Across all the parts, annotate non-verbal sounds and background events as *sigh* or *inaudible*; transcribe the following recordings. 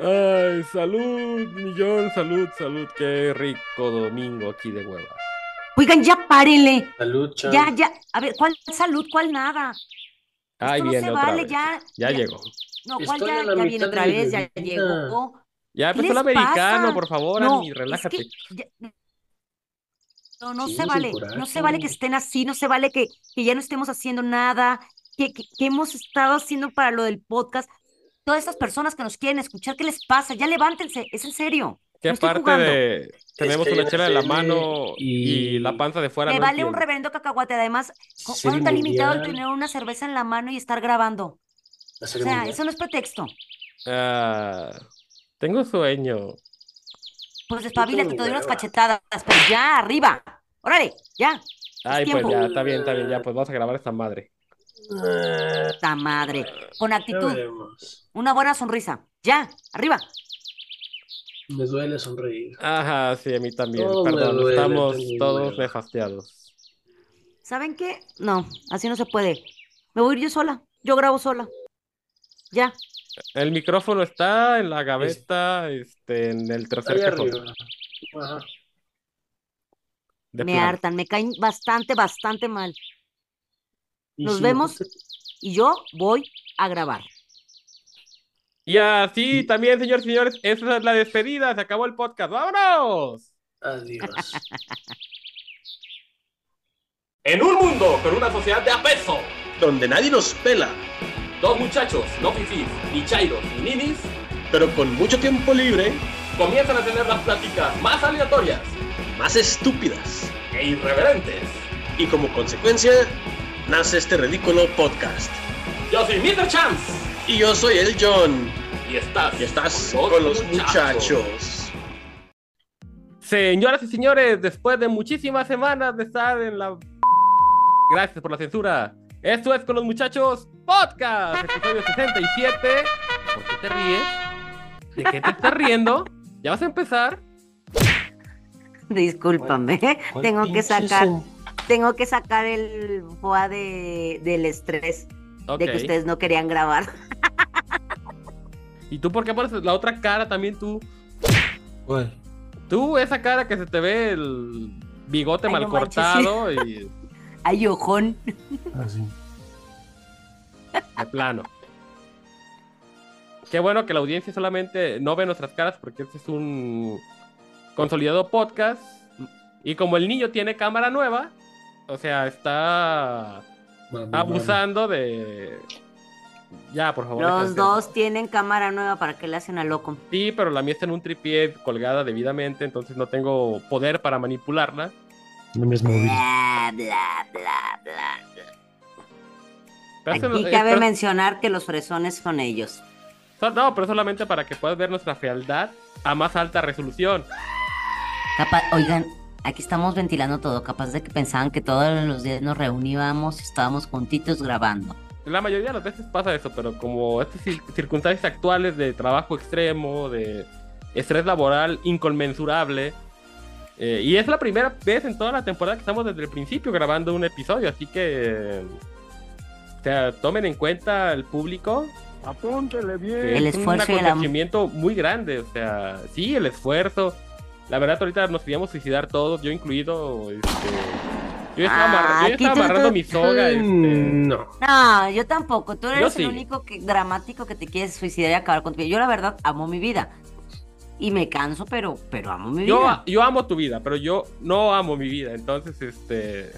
Ay, salud, millón, salud, salud. Qué rico domingo aquí de hueva. Oigan, ya párenle. Salud, Chan. Ya, ya. A ver, ¿cuál salud? ¿Cuál nada? Ay, Esto no viene se otra vale, vez. ya. Ya llegó. No, ¿cuál Estoy ya, ya viene otra vez? Ya llegó. Ya ¿Qué empezó el americano, pasa? por favor, No, Ani, es relájate. que ya- No, no Sí, se vale, no se vale que estén así, no se vale que, que ya no estemos haciendo nada, que, que, que hemos estado haciendo para lo del podcast. Todas estas personas que nos quieren escuchar, ¿qué les pasa? Ya levántense, es en serio. Que no jugando. de tenemos que hay una chela en la mano y... y- la panza de fuera, Me no vale un entiendo. reverendo cacahuate. Además, ¿cu- Serie ¿cuándo está limitado el tener una cerveza en la mano y estar grabando? O sea, mundial. eso no es pretexto. Ah, tengo sueño. Pues despabilate, tengo te doy unas cachetadas, pero ya, arriba. Órale, ya. Ay, pues ya, está bien, está bien, ya, pues vamos a grabar esta madre. Esta madre. Con actitud, una buena sonrisa. Ya, arriba. Me duele sonreír. Ajá, sí, a mí también, Todo perdón, duele, estamos todos hueva. nefastiados. ¿Saben qué? No, así no se puede. Me voy a ir yo sola. Yo grabo sola. Ya. El micrófono está en la gaveta, este, en el tercer cajón. arriba. Ajá. de me hartan, me caen bastante, bastante mal. Nos vemos. Y yo voy a grabar. Y así también, señores y señores, esa es la despedida, se acabó el podcast, ¡vámonos! Adiós. En un mundo con una sociedad de apeso, donde nadie nos pela, dos muchachos, no fifís, ni chairos, ni ninis, pero con mucho tiempo libre, comienzan a tener las pláticas más aleatorias más estúpidas. e irreverentes. Y como consecuencia, nace este ridículo podcast. Yo soy Mr. Chance Y yo soy el John, y estás, y estás con los muchachos. Señoras y señores, después de muchísimas semanas de estar en la... Gracias por la censura. Esto es Con los Muchachos Podcast, episodio 67. ¿Por qué te ríes? ¿De qué te estás riendo? ¿Ya vas a empezar? Discúlpame. ¿Cuál *laughs* Tengo que sacar, son- tengo que sacar el foie de, del estrés de que ustedes no querían grabar. ¿Y tú por qué pones la otra cara también tú? ¿Cuál? Tú, esa cara que se te ve el bigote Ay, mal no manches, cortado y *laughs* Ay, ojón. Así. De plano. Qué bueno que la audiencia solamente no ve nuestras caras porque este es un consolidado podcast. Y como el niño tiene cámara nueva, o sea, está abusando de... Ya, por favor. Los dos tienen cámara nueva para que le hacen a loco. Sí, pero la mía está en un tripié colgada debidamente, entonces no tengo poder para manipularla. No es móvil. Bla, bla, bla, bla. Aquí eh, cabe mencionar que los fresones son ellos. No, pero solamente para que puedas ver nuestra fealdad a más alta resolución. Capa- Oigan, aquí estamos ventilando todo, capaz de que pensaban que todos los días nos reuníamos y estábamos juntitos grabando. La mayoría de las veces pasa eso, pero como estas cir- circunstancias actuales de trabajo extremo, de estrés laboral inconmensurable, eh, y es la primera vez en toda la temporada que estamos desde el principio grabando un episodio, así que, o sea, tomen en cuenta el público. Apúntele bien. que El es esfuerzo y un acontecimiento muy grande, o sea, sí, el esfuerzo. La verdad, ahorita nos queríamos suicidar todos, yo incluido. Este, yo estaba, Ah, yo estaba amarrando tú- mi soga. este, No. No, yo tampoco. Tú eres el único que, dramático que te quieres suicidar y acabar con tu vida. Yo, la verdad, amo mi vida. Y me canso, pero, pero amo mi yo, vida. yo amo tu vida, pero yo no amo mi vida, entonces, este.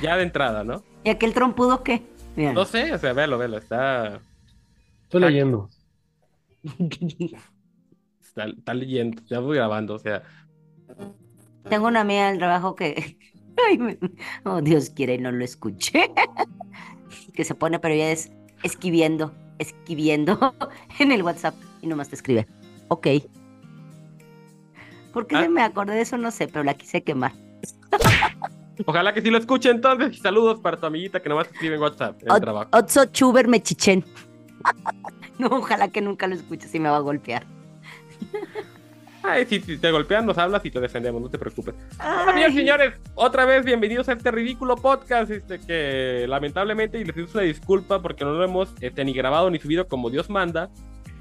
Ya de entrada, ¿no? ¿Y aquel trompudo qué? Mira, No sé, o sea, velo, velo, está. Estoy leyendo. *laughs* Está, está leyendo, ya voy grabando, o sea. tengo una amiga del trabajo que. *laughs* Ay, me- oh, Dios quiere y no lo escuché. *laughs* que se pone, pero ella es escribiendo, escribiendo en el WhatsApp y nomás te escribe. Ok. ¿Por qué Ah. se me acordé de eso? No sé, pero la quise quemar. Ojalá que sí lo escuche entonces. Y saludos para tu amiguita que nomás escribe en WhatsApp en el trabajo. Otso Chuber Mechichen. *laughs* no, ojalá que nunca lo escuche si me va a golpear. Ay, si, si te golpean, nos hablas y te defendemos, no te preocupes. Amigos, señores, otra vez bienvenidos a este ridículo podcast, este que lamentablemente, y les pido una disculpa porque no lo hemos este, ni grabado ni subido como Dios manda.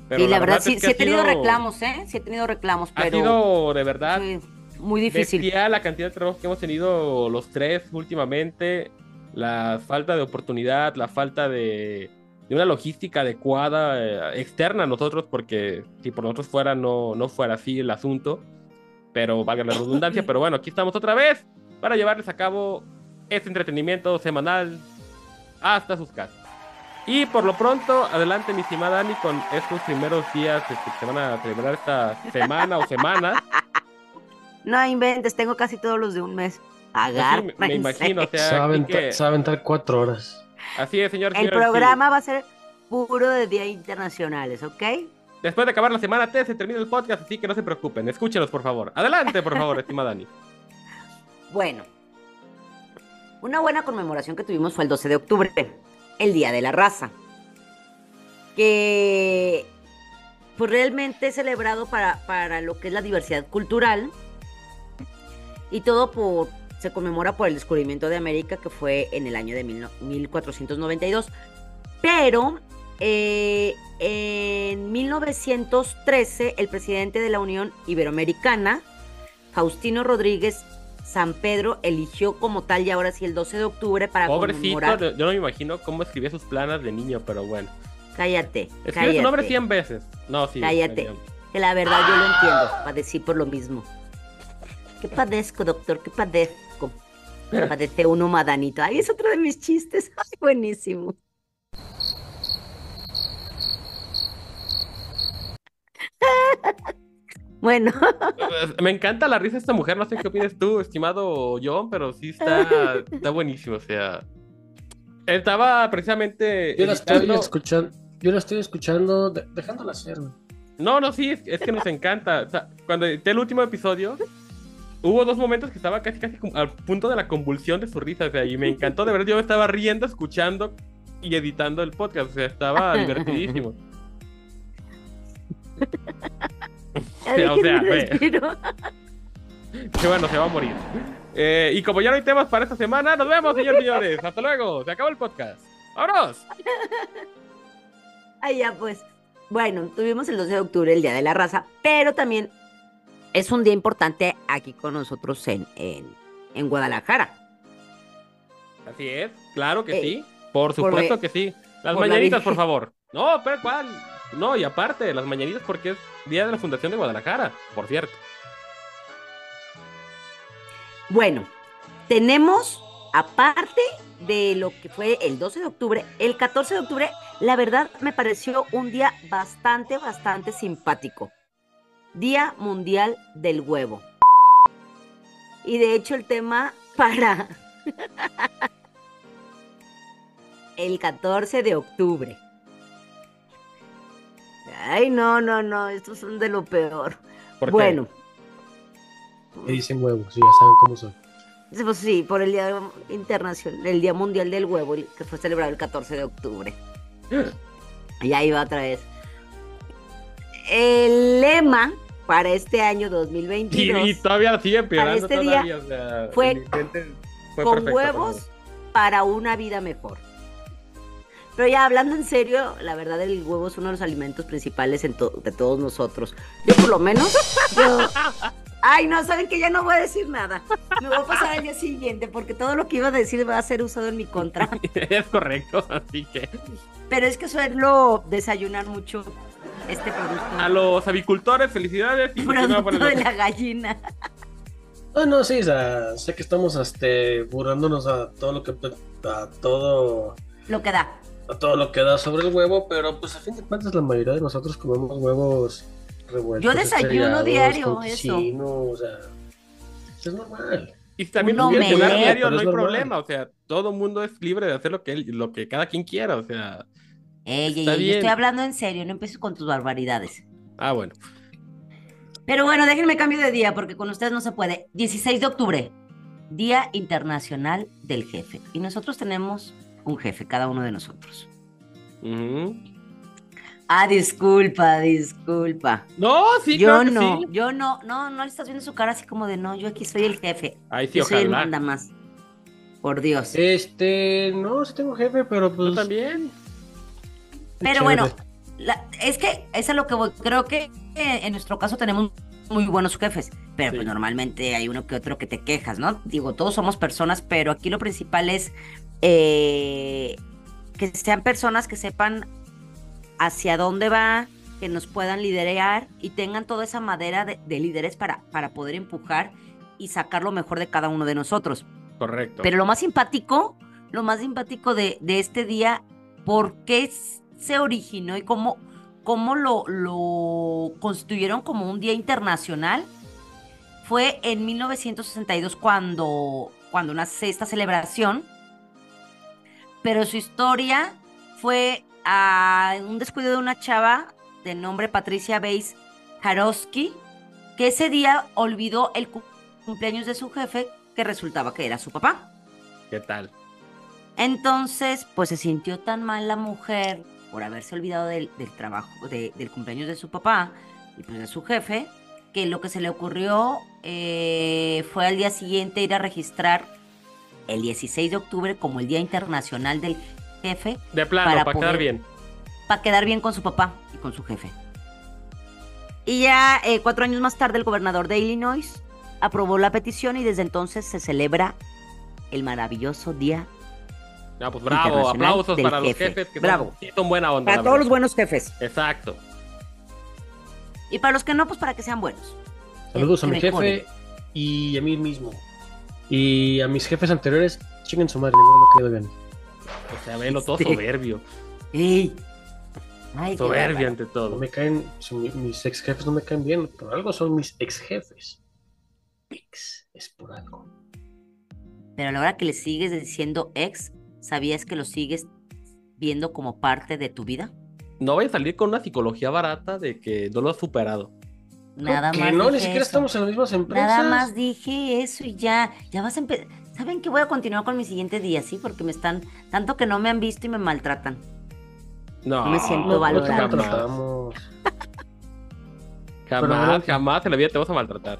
Pero y la, verdad, sí, es que sí ha he tenido sido- reclamos, ¿eh? Sí he tenido reclamos, Ha pero sido de verdad sí, muy difícil. bestial la cantidad de trabajo que hemos tenido los tres últimamente, la falta de oportunidad, la falta de, de una logística adecuada eh, externa a nosotros, porque si por nosotros fuera no, no fuera así el asunto, pero valga la redundancia, *laughs* pero bueno, aquí estamos otra vez para llevarles a cabo este entretenimiento semanal hasta sus casas. Y por lo pronto, adelante mi estimada Dani con estos primeros días este, que se van a celebrar esta semana o semanas. No inventes, tengo casi todos los de un mes. Pues sí, me, imagino, o sea, Se va, a aventar, que- se va a aventar cuatro horas. así es, señor. El sí. programa va a ser puro de Día Internacionales, ¿ok? Después de acabar la semana T se termina el podcast, así que no se preocupen. Escúchenos, por favor. Adelante, por favor, *laughs* estimada Dani. Bueno, una buena conmemoración que tuvimos fue el 12 de octubre, el Día de la Raza, que pues realmente es celebrado para, para lo que es la diversidad cultural y todo por, se conmemora por el descubrimiento de América que fue en el año de mil no- 1492, pero eh, en 1913 el presidente de la Unión Iberoamericana, Faustino Rodríguez San Pedro eligió como tal y ahora sí el 12 de octubre para Pobrecito, conmemorar. yo no me imagino cómo escribía sus planas de niño, pero bueno. Cállate, Escribe cállate. su nombre 100 veces. No, sí. Cállate. Que la verdad yo lo entiendo, padecí por lo mismo. ¿Qué padezco, doctor? ¿Qué padezco? Padece uno madanito. Ay, es otro de mis chistes. *laughs* Ay, buenísimo. *laughs* Bueno, Me encanta la risa de esta mujer, no sé qué opinas tú, estimado John, pero sí está, está buenísimo, o sea... Estaba precisamente... Yo la estoy escuchando, yo la estoy escuchando, de- dejándola hacer, güey. No, no, sí, es, es que nos encanta. O sea, cuando edité el último episodio, hubo dos momentos que estaba casi, casi al punto de la convulsión de su risa. O sea, y me encantó, de verdad, yo me estaba riendo, escuchando y editando el podcast. O sea, estaba *laughs* divertidísimo. *laughs* *laughs* O sea, ve. respiro. Que bueno, se va a morir. Eh, y como ya no hay temas para esta semana, nos vemos, señores y señores. Hasta luego, se acabó el podcast. ¡Vámonos! Ay, ya pues. Bueno, tuvimos el 12 de octubre, el Día de la Raza, pero también es un día importante aquí con nosotros en, en, en Guadalajara. Así es, claro que Eh, sí. Por supuesto que sí. Las por mañanitas, por favor. No, pero ¿cuál? No, y aparte, las mañanitas porque es Día de la Fundación de Guadalajara, por cierto. Bueno, tenemos, aparte de lo que fue el 12 de octubre, el 14 de octubre, la verdad me pareció un día bastante, bastante simpático. Día Mundial del Huevo. Y de hecho el tema para *laughs* el 14 de octubre. Ay, no, no, no, estos son de lo peor. Bueno, Me dicen huevos, sí, ya saben cómo. Sí, pues sí, por el Día Internacional, el Día Mundial del Huevo, que fue celebrado el 14 de octubre. *gasps* Y ahí va otra vez. El lema para este año Y, 2022, y todavía sigue empeorando este día todavía, o sea, fue fue con perfecto, huevos para una vida mejor. Pero ya hablando en serio, la verdad el huevo es uno de los alimentos principales en to- de todos nosotros. Yo por lo menos, yo... *laughs* Ay, no, saben que ya no voy a decir nada. Me voy a pasar al día siguiente porque todo lo que iba a decir va a ser usado en mi contra. *laughs* es correcto, así que Pero es que suelo desayunar mucho este producto. a los avicultores, felicidades. *laughs* Y continúa por producto el- de la gallina. *laughs* Ah, no, sí, o sea, sé que estamos este, burlándonos a todo lo que a todo Lo que da. a todo lo que da sobre el huevo, pero pues a fin de cuentas la mayoría de nosotros comemos huevos revueltos. Yo desayuno diario, con eso. o sea, es normal. Y también Un diario, no hay normal. problema. O sea, todo mundo es libre de hacer lo que, él- lo que cada quien quiera. O sea, Ey, ey, ey, yo estoy hablando en serio, no empieces con tus barbaridades. ah, bueno. Pero bueno, déjenme cambio de día porque con ustedes no se puede. 16 de octubre, Día Internacional del Jefe. Y nosotros tenemos un jefe, cada uno de nosotros. Ujú. Ah, disculpa, disculpa. No, sí, yo claro que no, sí. yo no, no, no le estás viendo su cara así como de no, yo aquí soy el jefe. Ay, sí, yo soy el ojalá. manda más. Por Dios. Este, no, sí tengo jefe, pero pues. Yo también. Pero bueno, la- es que es a lo que voy. Creo que eh, en nuestro caso tenemos muy buenos jefes, pero Sí. pues normalmente hay uno que otro que te quejas, ¿no? Digo, todos somos personas, pero aquí lo principal es eh, que sean personas que sepan hacia dónde va, que nos puedan liderar y tengan toda esa madera de, de líderes para, para poder empujar y sacar lo mejor de cada uno de nosotros. Correcto. Pero lo más simpático, lo más simpático de, de este día, ¿por qué s- se originó y cómo, cómo lo, lo constituyeron como un día internacional? Fue en 1962 cuando, cuando nace esta celebración, pero su historia fue a un descuido de una chava de nombre Patricia Bates Jarowski, que ese día olvidó el cu- cumpleaños de su jefe, que resultaba que era su papá. ¿Qué tal? Entonces, pues se sintió tan mal la mujer por haberse olvidado del, del trabajo, de- del cumpleaños de su papá y pues de su jefe, que lo que se le ocurrió eh, fue al día siguiente ir a registrar el 16 de octubre como el Día Internacional del Jefe De plano, Para para, quedar bien. para quedar bien con su papá y con su jefe. Y ya eh, cuatro años más tarde el gobernador de Illinois aprobó la petición y desde entonces se celebra el maravilloso Día Ah, pues bravo, Internacional aplausos para los jefe. jefes que Bravo. Son, buena onda. para todos los buenos jefes. Exacto. Y para los que no, pues para que sean buenos. Saludos a Que mi jefe y a mí mismo. Y a mis jefes anteriores, chinguen su madre, ninguno me caído bien. O sea, velo todo Sí. soberbio. ¡Ey! Ay, Soberbio ante No todo. me caen, si mis ex jefes no me caen bien, por algo son mis ex jefes. Ex es por algo. Pero a la hora que le sigues diciendo ex, ¿sabías que lo sigues viendo como parte de tu vida? No voy a salir con una psicología barata de que no lo has superado. Nada que más. no, ni siquiera eso. estamos en las mismas empresas. Nada más dije eso y ya, ya vas a empezar. ¿Saben que voy a continuar con mi siguiente día, sí? Porque me están, tanto que no me han visto y me maltratan. No, Me siento No, no valorado. maltratamos. *laughs* Jamás, jamás en la vida te vas a maltratar.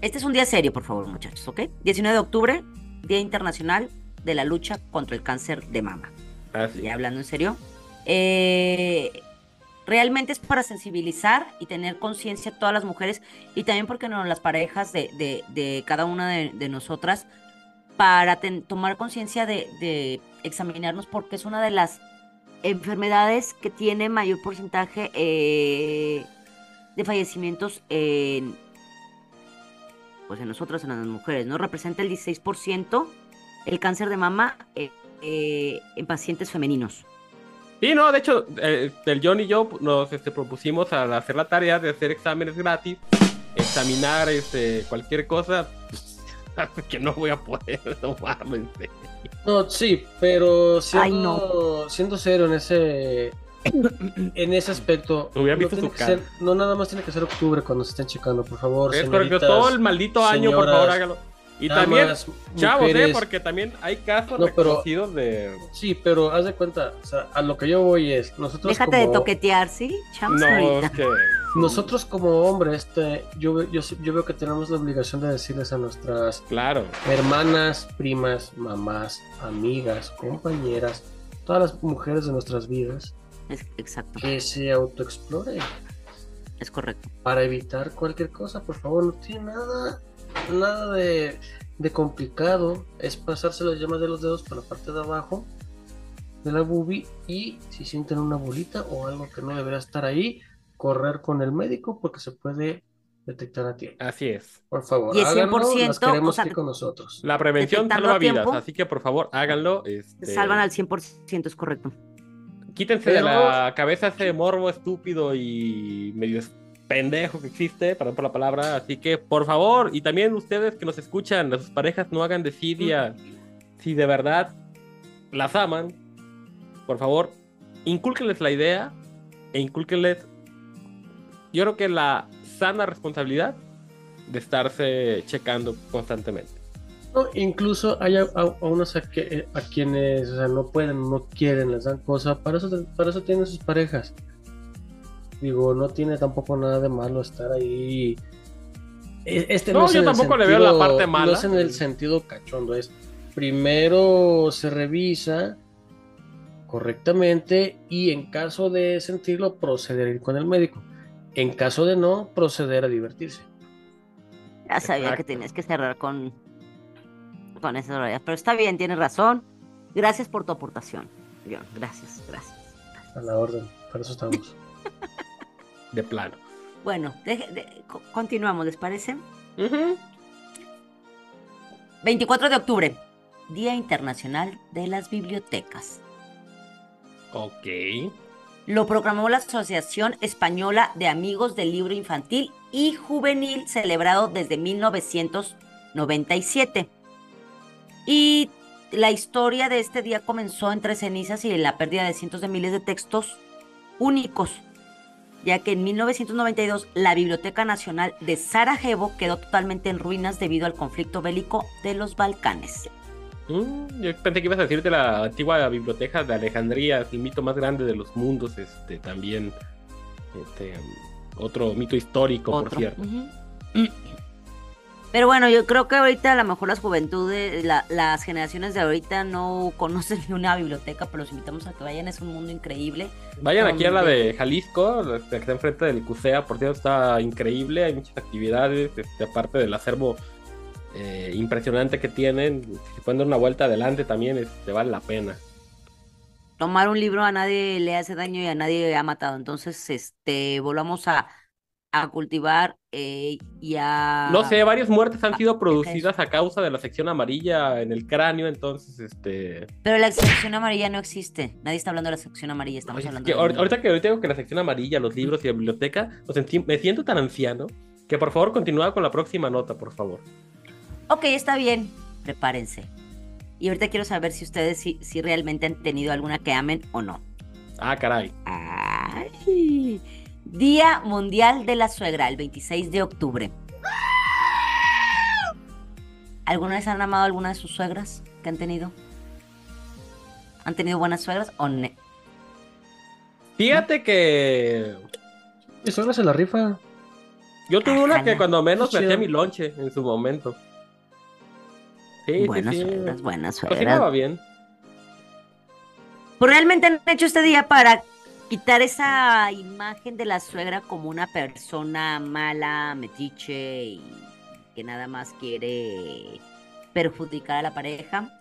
Este es un día serio, por favor, muchachos, ¿ok? 19 de octubre, Día Internacional de la Lucha contra el Cáncer de Mama. Así. Ya hablando en serio. eh, realmente es para sensibilizar y tener conciencia todas las mujeres y también, porque no, las parejas de, de- de cada una de, de nosotras, para ten- tomar conciencia de, de examinarnos porque es una de las enfermedades que tiene mayor porcentaje eh, de fallecimientos en, pues en nosotras, en las mujeres, ¿no? Representa el 16% el cáncer de mama eh, eh, en pacientes femeninos. Sí, no, de hecho, eh, el John y yo nos este, propusimos al hacer la tarea de hacer exámenes gratis, examinar este, cualquier cosa, pues, *laughs* que no voy a poder *laughs* serio. No, sí, pero siendo, Ay, no. siendo serio en ese en ese aspecto, no, visto tiene su que cara. ser- no nada más tiene que ser octubre cuando se estén checando, por favor. Es correcto, todo el maldito año, por favor, hágalo. Y damas, también, chavos, ¿eh? Porque también hay casos No, pero- reconocidos de... Sí, pero haz de cuenta, o sea, a lo que yo voy es, nosotros Déjate como, de toquetear, ¿sí? Chamos No, que... *laughs* nosotros como hombres, este, yo, yo, yo veo que tenemos la obligación de decirles a nuestras Claro, hermanas, primas, mamás, amigas, compañeras, todas las mujeres de nuestras vidas, Es- exacto, que se autoexploren. es correcto. para evitar cualquier cosa, por favor, no tiene nada, nada de, de complicado. Es pasarse las llamas de los dedos por la parte de abajo de la boobie y si sienten una bolita o algo que no debería estar ahí, correr con el médico porque se puede detectar a tiempo. así es. Por favor, Y el háganlo, 100%, las queremos o sea, aquí con nosotros. La prevención salva vidas, así que por favor háganlo. Este, salvan al 100%, es correcto. Quítense de la cabeza ese morbo estúpido y medio pendejo que existe, perdón por la palabra. Así que, por favor, y también ustedes que nos escuchan, a sus parejas no hagan desidia. Si de verdad las aman, por favor, incúlquenles la idea e incúlquenles, yo creo que la sana responsabilidad de estarse checando constantemente. No, incluso hay a, a- a unos a, que- a quienes o sea, no pueden, no quieren, les dan cosas, para eso, para eso tienen sus parejas. Digo, no tiene tampoco nada de malo estar ahí. E- Este No, es yo tampoco le veo la sentido- parte mala. No es en el sentido cachondo, es primero se revisa correctamente y en caso de sentirlo proceder a ir con el médico. En caso de no, proceder a divertirse. Ya sabía que tenías que cerrar con, con esas horarias. Pero está bien, tienes razón. Gracias por tu aportación. John. Gracias, gracias. A la orden, para eso estamos. *laughs* De plano. Bueno, de- continuamos, ¿les parece? Ujú. 24 de octubre, Día Internacional de las Bibliotecas. Ok. Lo proclamó la Asociación Española de Amigos del Libro Infantil y Juvenil, celebrado desde 1997. Y la historia de este día comenzó entre cenizas y la pérdida de cientos de miles de textos únicos, ya que en 1992 la Biblioteca Nacional de Sarajevo quedó totalmente en ruinas debido al conflicto bélico de los Balcanes. Mm, yo pensé que ibas a decir de la antigua biblioteca de Alejandría, el mito más grande de los mundos, este también. Este, otro mito histórico, por cierto. Pero bueno, yo creo que ahorita a lo mejor las juventudes, la- las generaciones de ahorita no conocen ni una biblioteca, pero los invitamos a que vayan, es un mundo increíble. Vayan aquí a la de Jalisco, la que está enfrente del CUSEA, por cierto, está increíble, hay muchas actividades, este, aparte del acervo eh, impresionante que tienen, si pueden dar una vuelta adelante también, este, vale la pena. Tomar un libro a nadie le hace daño y a nadie ha matado. Entonces, este, volvamos a, a cultivar eh, y a... No sé, varias muertes han sido producidas a causa de la sección amarilla en el cráneo, entonces, este... Pero la sección amarilla no existe. Nadie está hablando de la sección amarilla, estamos Oye, hablando que de... ahor- ahorita que ahorita digo que la sección amarilla, los libros y la biblioteca, lo sentí- me siento tan anciano que por favor continúa con la próxima nota, por favor. Ok, está bien, prepárense. Y ahorita quiero saber si ustedes si, si realmente han tenido alguna que amen o no. Ah, caray. Ay. Día Mundial de la Suegra, el 26 de octubre. ¿Alguna vez han amado a alguna de sus suegras que han tenido? ¿Han tenido buenas suegras o ne? Fíjate que Y solo se la rifa. yo tuve una que cuando menos me hacía mi lonche en su momento. Sí, buenas sí, sí. suegras, buenas Cocinaba suegras. bien. Pues realmente han hecho este día para quitar esa imagen de la suegra como una persona mala, metiche y que nada más quiere perjudicar a la pareja.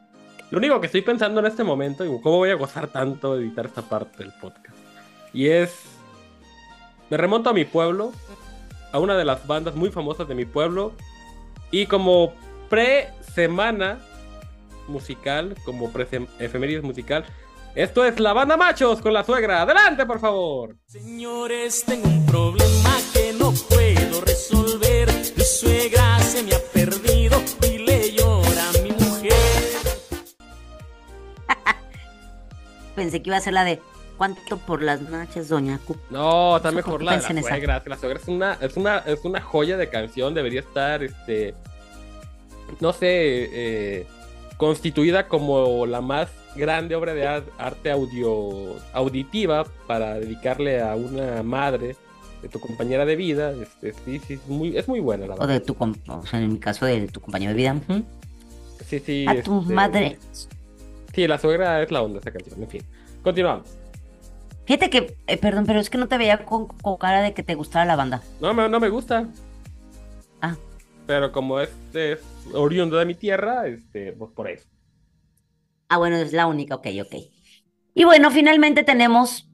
Lo único que estoy pensando en este momento, y cómo voy a gozar tanto de editar esta parte del podcast, y es, me remonto a mi pueblo, a una de las bandas muy famosas de mi pueblo, y como pre-semana musical, como pre-efemérides musical, esto es la banda Machos con la suegra. Adelante, por favor. Señores, tengo un problema que no puedo resolver. Mi suegra se me ha perdido y le llora a mi mujer. *laughs* Pensé que iba a ser la de ¿Cuánto por las noches, doña Cu? No, está mejor la de suegra. La suegra es una, es una, es una joya de canción. Debería estar, este, no sé, eh, constituida como la más grande obra de ar- arte audio auditiva para dedicarle a una madre de tu compañera de vida. Este, sí, sí, es muy, es muy buena la O verdad. de tu, o sea, en mi caso de tu compañero de vida. Sí, sí. A tu este, madre. Sí, la suegra es la onda esa canción. En fin, continuamos. Fíjate que, eh, perdón, pero es que no te veía con, con cara de que te gustara la banda. No, me- no me gusta. Pero como es, es oriundo de mi tierra, este, pues por eso. Ah, bueno, es la única, ok, ok. Y bueno, finalmente tenemos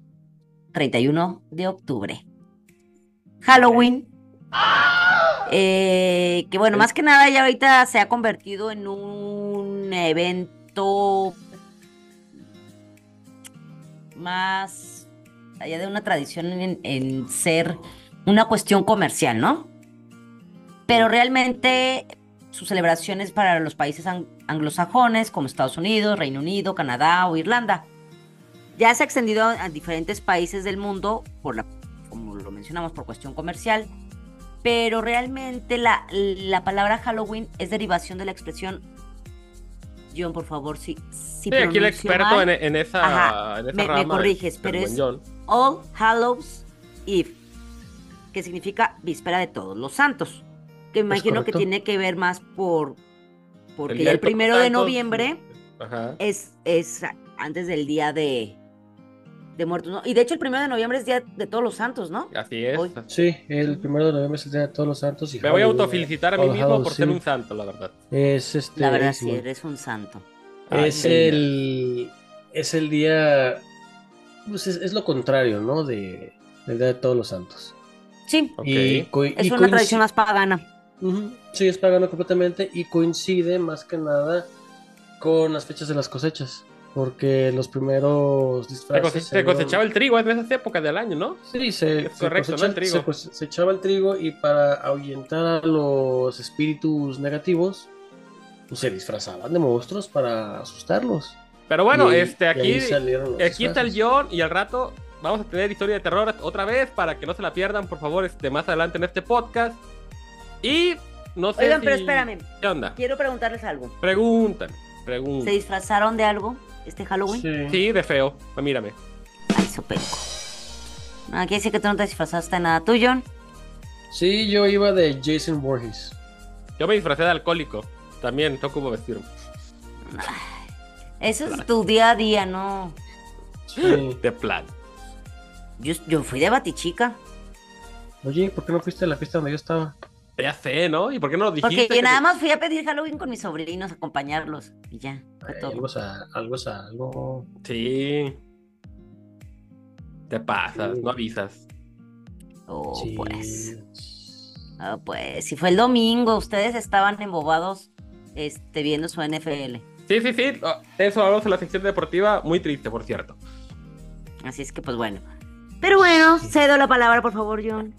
31 de octubre. Halloween. Eh, que bueno, más que nada ya ahorita se ha convertido en un evento más allá de una tradición en, en ser una cuestión comercial, ¿no? Pero realmente sus celebraciones para los países ang- anglosajones como Estados Unidos, Reino Unido, Canadá o Irlanda. Ya se ha extendido a, diferentes países del mundo, por la, como lo mencionamos, por cuestión comercial, pero realmente la, la palabra Halloween es derivación de la expresión. John, por favor, si, si Sí, aquí el experto mal, en, en esa, Ajá, en esa me- corriges, pero es- John. All Hallows Eve. que significa víspera de todos los santos. Que imagino que tiene que ver más por porque el Todos primero de noviembre Ajá. es, es antes del día de, de muertos, ¿no? Y de hecho el primero de noviembre es día de todos los santos, ¿no? Así es. Hoy. Sí, el primero de noviembre es el Día de Todos los Santos. Y Me voy a autofelicitar a mí mismo por ser un santo, la verdad. Es este. La verdad es, sí, eres un santo. Ay, es el. Es el día. Pues es, es lo contrario, ¿no? De, del Día de Todos los Santos. Sí. Y es una tradición más pagana. Ujú, Sí, es pagano completamente y coincide más que nada con las fechas de las cosechas. Porque los primeros Se, disfraces. se se cosechaba el trigo en esas épocas del año, ¿no? Sí, se, Es correcto, ¿no? cosecha- El trigo. se cose- se echaba el trigo y para ahuyentar a los espíritus negativos, pues, se disfrazaban de monstruos para asustarlos. Pero bueno, Y- este aquí, aquí está el guion y al rato vamos a tener historia de terror otra vez para que no se la pierdan, por favor, este, más adelante en este podcast. Y no sé Oigan, si- pero espérame, ¿Qué onda? quiero preguntarles algo. Preguntan, ¿Se preguntan. disfrazaron de algo este Halloween? Sí. Sí, de feo. Ah, Mírame. Ay, sopenco. Ah, quiere decir que tú no te disfrazaste de nada. ¿Tú, John? Sí, yo iba de Jason Voorhees. Yo me disfracé de alcohólico. También tengo como vestirme. Eso es tu día a día, ¿no? Sí. *gasps* De plan. Yo, yo fui de batichica. Oye, ¿por qué no fuiste a la fiesta donde yo estaba? Ya sé, ¿no? ¿Y por qué no lo dijiste? Porque que nada te- más fui a pedir Halloween con mis sobrinos, a acompañarlos. Y ya, fue todo. algo es algo algo. Sí. Te pasas, Sí. no avisas. Oh, Sí. pues. Ah, pues, si fue el domingo, ustedes estaban embobados este, viendo su NFL. Sí, sí, sí. Oh, Eso hablamos en la sección deportiva. Muy triste, por cierto. Así es que, pues bueno. Pero bueno, cedo la palabra, por favor, John.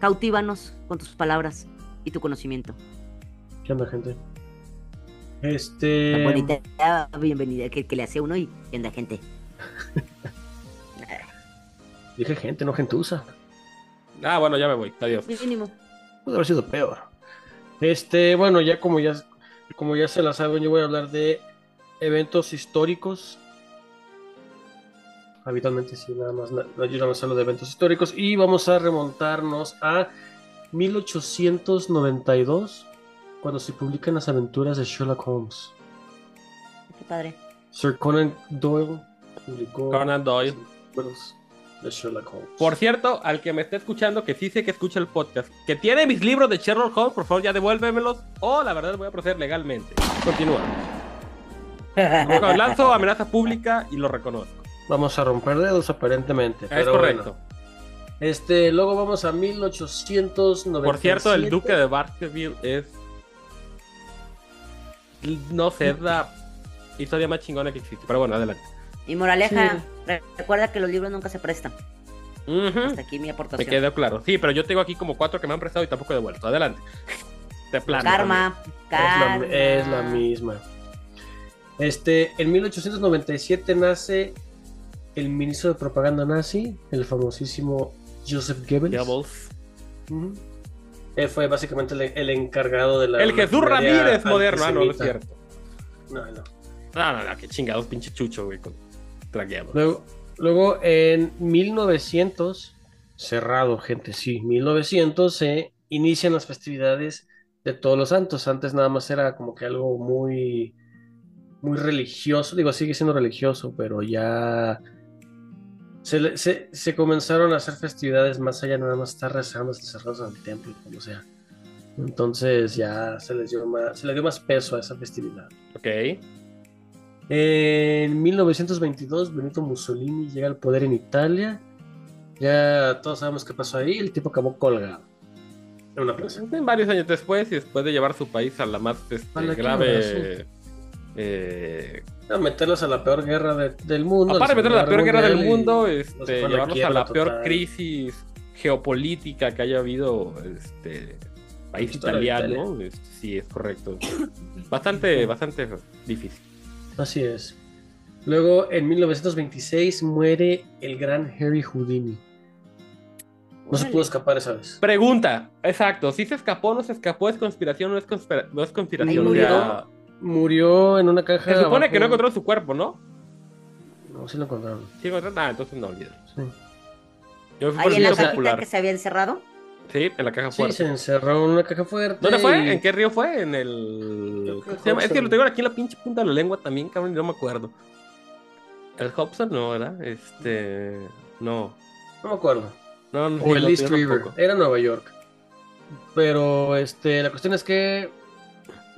Cautívanos con tus palabras y tu conocimiento. ¿Qué onda, gente? Este. La bonita bienvenida que, que le hace uno y ¿qué onda, gente. *laughs* Dije gente, no gentuza. Ah, bueno, ya me voy. Adiós. Mínimo. Pudo haber sido peor. Este, bueno, ya como ya, como ya se la saben, yo voy a hablar de eventos históricos. Habitualmente sí, nada más, nada más hablo de eventos históricos. Y vamos a remontarnos a 1892, cuando se publican las aventuras de Sherlock Holmes. Qué padre. Sir Conan Doyle publicó Conan Doyle. de Sherlock Holmes. Por cierto, al que me esté escuchando, que sí sé que escucha el podcast, que tiene mis libros de Sherlock Holmes, por favor ya devuélvemelos. O la verdad voy a proceder legalmente. Continúa. *laughs* Lanzo amenaza pública y lo reconozco. Vamos a romper dedos aparentemente. Es pero correcto. bueno. Este, luego vamos a 1897. Por cierto, el duque de Baskerville es. No sé, es la historia más chingona que existe. Pero bueno, adelante. Y moraleja, re- recuerda que los libros nunca se prestan. Hasta aquí mi Me aportación. quedó claro. Sí, pero yo tengo aquí como cuatro que me han prestado y tampoco he devuelto. Adelante. De plano. Karma, Es karma. la, es la misma. Este, en 1897 nace el ministro de propaganda nazi, el famosísimo Joseph Goebbels. Él fue básicamente el, el encargado de la. El Jesús Ramírez moderno. Ah, no, no es cierto. No, no. No, no, no, qué chingados, pinche chucho, güey, con tragueado. Luego, luego en 1900, cerrado, gente, sí, 1900 se inician las festividades de Todos los Santos. Antes nada más era como que algo muy, muy religioso. Digo, sigue siendo religioso, pero ya se, se, se comenzaron a hacer festividades más allá, nada más estar rezando, cerrados en el templo, como sea. Entonces ya se les dio más, se le dio más peso a esa festividad. Ok. En 1922, Benito Mussolini llega al poder en Italia. Ya todos sabemos qué pasó ahí. El tipo acabó colgado en una plaza. Varios años después y después de llevar su país a la más este, grave. eh, A meterlos a la peor guerra de- del mundo. aparte de meterlos a la peor guerra del mundo, este, fue a la llevarlos a la peor crisis geopolítica que haya habido este país italiano. Este, sí, es correcto. *coughs* Bastante, bastante difícil. Así es. Luego, en 1926, muere el gran Harry Houdini. No se pudo escapar esa vez. Pregunta, exacto, si se escapó, no se escapó, es conspiración, no es, conspira- no es conspiración. O murió. Murió en una caja. se supone abajo- que no encontró su cuerpo, ¿no? No, sí lo encontraron. Sí, encontró- ah, entonces no olvídalo. Sí. Yo fui por Ahí el en la cajita popular. que se había encerrado. Sí, en la caja Sí, fuerte. se encerró en una caja fuerte. ¿Dónde fue? ¿En qué río fue? En el. Creo que ¿cómo se llama? Es que lo tengo aquí en la pinche punta de la lengua también, cabrón, y no me acuerdo. El Hobson no, ¿verdad? Este. No. No me acuerdo. No, no O el East River. Era Nueva York. Pero este, la cuestión es que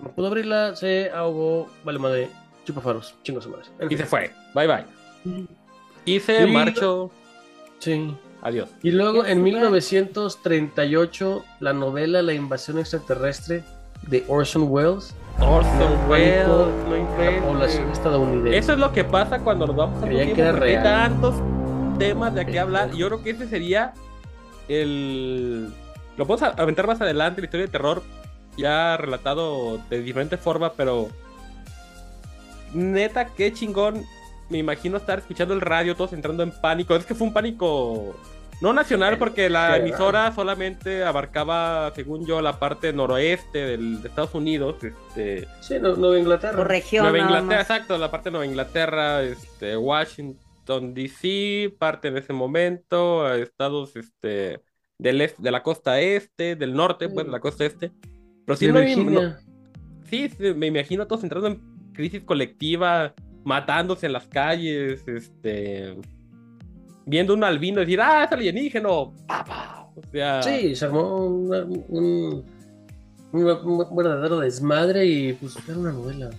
no pudo abrirla, se ahogó, vale madre, chupafaros, chingos su madre. En Y se fue. Bye bye. Y se Sí. marchó. Sí. Adiós. Y luego en se fue. 1938, la novela La invasión extraterrestre de Orson Welles, Orson Welles, no la población estadounidense. Eso es lo que pasa cuando nos vamos a Creía que era hay tantos temas de qué hablar. Y yo creo que ese sería el. Lo podemos aventar más adelante, la historia de terror, ya relatado de diferente forma, pero. Neta, qué chingón. Me imagino estar escuchando el radio, todos entrando en pánico. Es que fue un pánico. No nacional, porque la emisora solamente abarcaba, según yo, la parte noroeste del, de Estados Unidos. Este, Sí, no- Nueva Inglaterra. Región. Nueva nada Inglaterra, más. exacto, la parte de Nueva Inglaterra, este, Washington DC, parte en ese momento, estados este, del este, de la costa este, del norte, pues, de la costa este. Pero sí, me- no- sí, me imagino a todos entrando en crisis colectiva, matándose en las calles, este, viendo un albino y decir, ah, es alienígeno, pa, pa. O sea, Sí, se armó un, un, un verdadero desmadre y pues era una novela.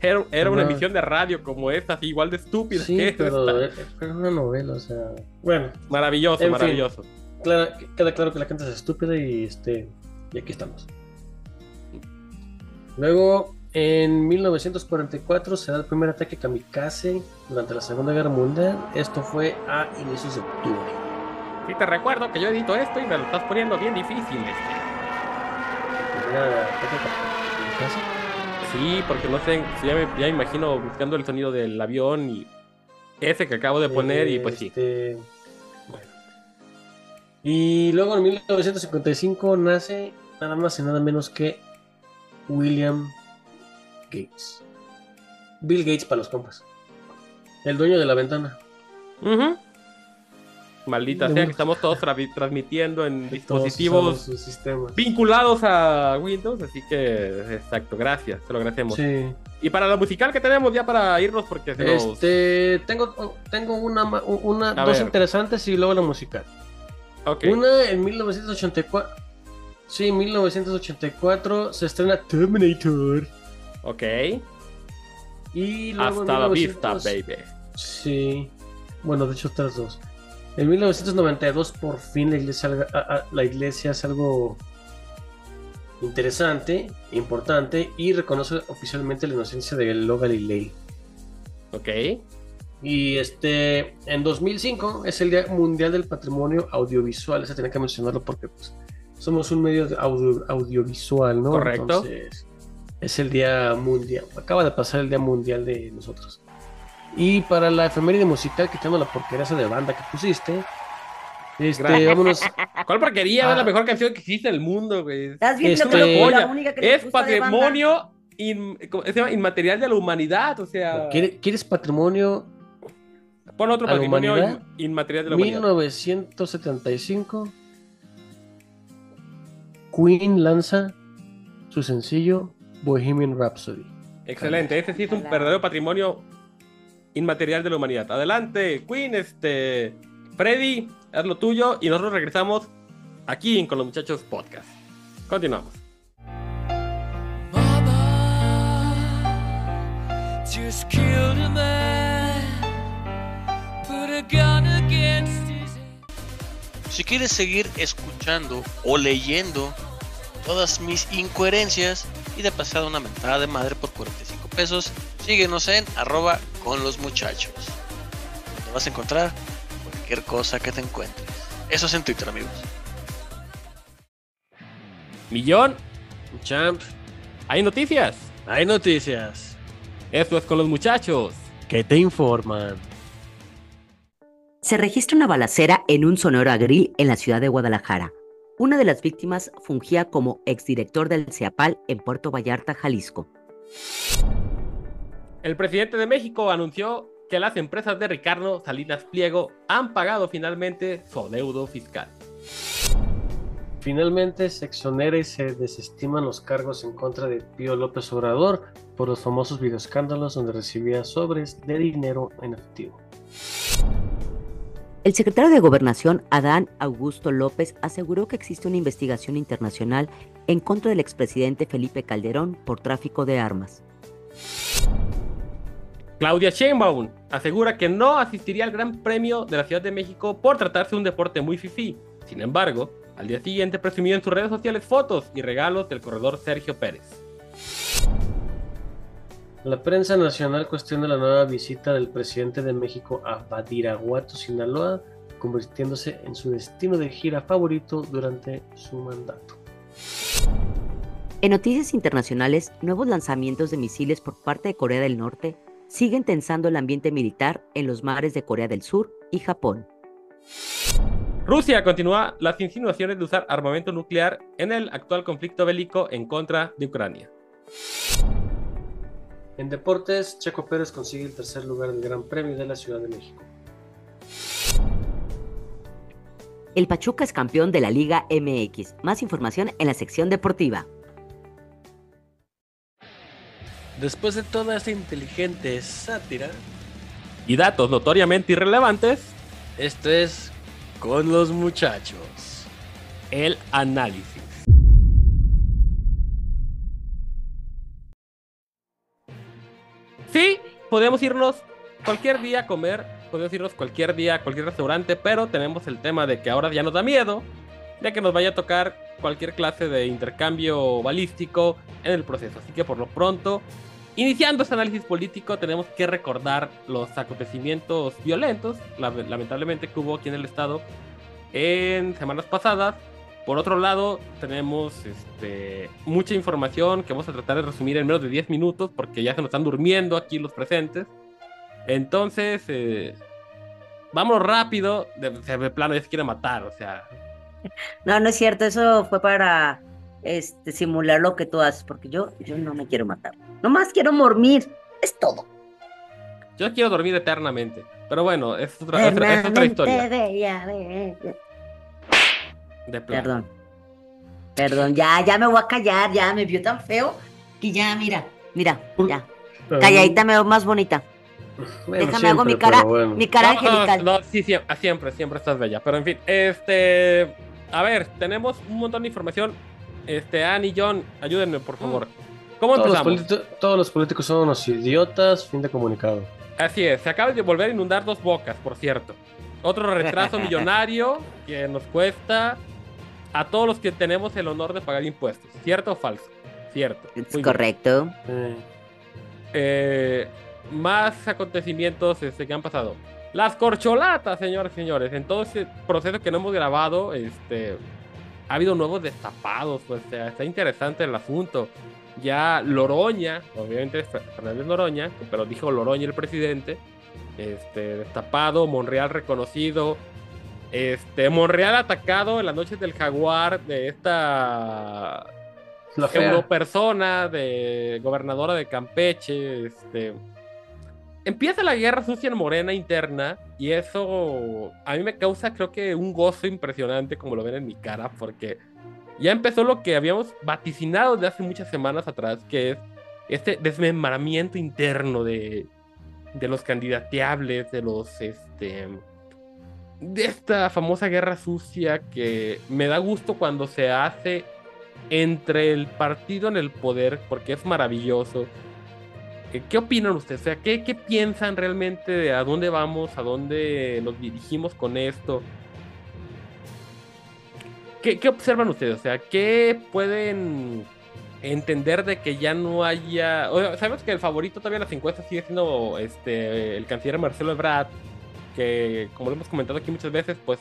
era, era una emisión de radio como esta, así igual de estúpida Sí, que pero esta. era una novela, o sea. Bueno, Maravilloso, fin. maravilloso. clara- queda claro que la gente es estúpida y este. Y aquí estamos. Luego, en 1944 se da el primer ataque kamikaze durante la Segunda Guerra Mundial. Esto fue a inicios de octubre. Sí, te recuerdo que yo edito esto y me lo estás poniendo bien difícil. este. Kamikaze. Sí, porque no sé, ya me, ya me imagino buscando el sonido del avión y ese que acabo de poner y pues sí. Este, bueno. Y luego en 1955 nace nada más y nada menos que William Gates. Bill Gates para los compas. El dueño de la ventana. Ujú. Maldita De sea que estamos todos tra- transmitiendo en dispositivos vinculados a Windows, así que exacto, gracias, te lo agradecemos. Sí. Y para la musical que tenemos ya para irnos porque se nos... Este, tengo, tengo una, una A dos ver. interesantes y luego la musical. Ok. Una en 1984. Sí, 1984 se estrena Terminator. Ok. Y luego Hasta la 1900 vista, baby. Sí. Bueno, de hecho, otras dos. En 1992, por fin, la iglesia, la iglesia hace algo interesante, importante, y reconoce oficialmente la inocencia de Lo Galilei. Ok. Y este, en 2005 es el Día Mundial del Patrimonio Audiovisual. Ese tenía que mencionarlo porque pues, somos un medio audio- audiovisual, ¿no? Correcto. Entonces, es el Día Mundial. Acaba de pasar el Día Mundial de nosotros. Y para la efeméride musical, quitando la porquería de banda que pusiste, este, Gracias. vámonos. *laughs* ¿Cuál porquería? Es la Ah. mejor canción que existe en el mundo, güey. Estás viendo Este- que la única que Es gusta de banda. patrimonio in- ¿cómo se llama? inmaterial de la humanidad. O sea, ¿Quiere- ¿Quieres patrimonio? pon otro ¿A la patrimonio in- inmaterial de la humanidad. 1975, Queen lanza su sencillo Bohemian Rhapsody. Excelente. Ese sí es un verdadero patrimonio inmaterial de la humanidad. Adelante, Queen, este. Freddy, haz lo tuyo y nosotros regresamos aquí en Con los Muchachos Podcast. Continuamos. Mama just killed a man, put a gun against his head. Si quieres seguir escuchando o leyendo todas mis incoherencias y de pasada una mentada de madre por 45 pesos, síguenos en arroba con los muchachos. Donde vas a encontrar cualquier cosa que te encuentres. Eso es en Twitter, amigos. Millón, Champ, hay noticias. hay noticias Esto es con los muchachos. que te informan. Se registra una balacera en un Sonora Grill en la ciudad de Guadalajara. Una de las víctimas fungía como exdirector del CEAPAL en Puerto Vallarta, Jalisco. El presidente de México anunció que las empresas de Ricardo Salinas Pliego han pagado finalmente su adeudo fiscal. Finalmente se exonera y se desestiman los cargos en contra de Pío López Obrador por los famosos videoescándalos donde recibía sobres de dinero en efectivo. El secretario de Gobernación, Adán Augusto López, aseguró que existe una investigación internacional en contra del expresidente Felipe Calderón por tráfico de armas. Claudia Sheinbaum asegura que no asistiría al Gran Premio de la Ciudad de México por tratarse de un deporte muy fifí. Sin embargo, al día siguiente presumió en sus redes sociales fotos y regalos del corredor Sergio Pérez. La prensa nacional cuestiona la nueva visita del presidente de México a Badiraguato, Sinaloa, convirtiéndose en su destino de gira favorito durante su mandato. En noticias internacionales, nuevos lanzamientos de misiles por parte de Corea del Norte siguen tensando el ambiente militar en los mares de Corea del Sur y Japón. Rusia continúa las insinuaciones de usar armamento nuclear en el actual conflicto bélico en contra de Ucrania. En deportes, Checo Pérez consigue el tercer lugar del Gran Premio de la Ciudad de México. El Pachuca es campeón de la Liga MX. Más información en la sección deportiva. Después de toda esta inteligente sátira, Y datos notoriamente irrelevantes, esto es con los muchachos. el análisis. Podemos irnos cualquier día a comer, podemos irnos cualquier día a cualquier restaurante, pero tenemos el tema de que ahora ya nos da miedo de que nos vaya a tocar cualquier clase de intercambio balístico en el proceso. Así que por lo pronto, iniciando este análisis político, tenemos que recordar los acontecimientos violentos, la- lamentablemente, que hubo aquí en el estado en semanas pasadas. Por otro lado, tenemos este, mucha información que vamos a tratar de resumir en menos de 10 minutos porque ya se nos están durmiendo aquí los presentes. Entonces, eh, vamos rápido. De, de plano ya se quiere matar, o sea. No, no es cierto, eso fue para este, simular lo que tú haces, porque yo, yo no me quiero matar. Nomás quiero dormir, es todo. Yo quiero dormir eternamente. Pero bueno, es otra, otra- es otra historia. Bella, bella. De. Perdón. Perdón, ya, ya me voy a callar, ya me vio tan feo que ya, mira, mira, ya. Calladita me veo más bonita. Bueno, Déjame hago mi siempre, cara, bueno. mi cara No, no, angelical. no, sí, sí, ah, siempre, siempre estás bella. Pero en fin, este. A ver, tenemos un montón de información. Este, Annie y John, ayúdenme, por favor. ¿Cómo Todos los, empezamos? politi- todos los políticos son unos idiotas, fin de comunicado. Así es, se acaba de volver a inundar dos bocas, por cierto. Otro retraso *laughs* millonario que nos cuesta a todos los que tenemos el honor de pagar impuestos. ¿Cierto o falso? Cierto. Es correcto. Eh, más acontecimientos este, que han pasado. Las corcholatas, señores y señores. En todo ese proceso que no hemos grabado, este, ha habido nuevos destapados. Pues, o sea, está interesante el asunto. Ya Loroña, obviamente Fernández Loroña, pero dijo Loroña el presidente. Este, destapado, Monreal reconocido. Este, Monreal atacado en las noches del jaguar de esta persona de gobernadora de Campeche, este empieza la guerra sucia en Morena interna y eso a mí me causa creo que un gozo impresionante como lo ven en mi cara porque ya empezó lo que habíamos vaticinado de hace muchas semanas atrás que es este desmembramiento interno de de los candidateables, de los este de esta famosa guerra sucia que me da gusto cuando se hace entre el partido en el poder, porque es maravilloso. ¿Qué opinan ustedes? O sea, ¿qué, qué piensan realmente de a dónde vamos, a dónde nos dirigimos con esto? ¿Qué, qué observan ustedes? O sea, ¿qué pueden entender de que ya no haya... o sabemos que el favorito todavía en las encuestas sigue siendo este, el canciller Marcelo Ebrard, que como lo hemos comentado aquí muchas veces, pues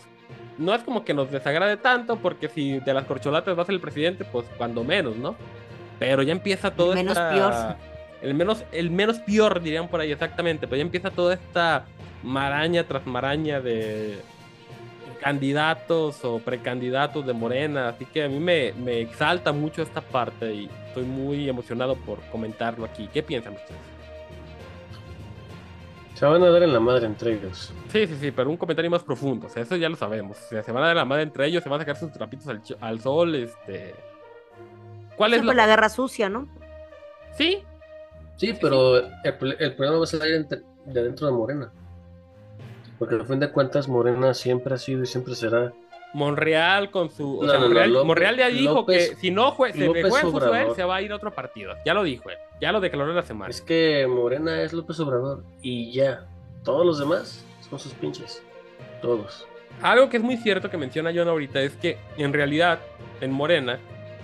no es como que nos desagrade tanto, porque si de las corcholatas va a ser el presidente, pues cuando menos, ¿no? Pero ya empieza todo menos esta- peor. El menos, el menos peor, dirían por ahí, exactamente. Pero ya empieza toda esta maraña tras maraña de candidatos o precandidatos de Morena. Así que a mí me, me exalta mucho esta parte y estoy muy emocionado por comentarlo aquí. ¿Qué piensan ustedes? Se van a dar en la madre entre ellos. Sí, sí, sí, pero un comentario más profundo. O sea, eso ya lo sabemos. O sea, se van a dar la madre entre ellos, se van a sacar sus trapitos al, al sol, este. ¿Cuál es Siempre la... la guerra sucia, ¿no? Sí, Sí, pero el, pro- el problema va a salir entre- de dentro de Morena. Porque al fin de cuentas, Morena siempre ha sido y siempre será. Monreal con su. O No, sea, no, Monreal, López- Monreal ya dijo López- que si no jue- se juega suel, Obrador. se va a ir a otro partido. Ya lo dijo él. Ya lo declaró en la semana. Es que Morena es López Obrador y ya. Todos los demás son sus pinches. Todos. Algo que es muy cierto que menciona John ahorita es que en realidad en Morena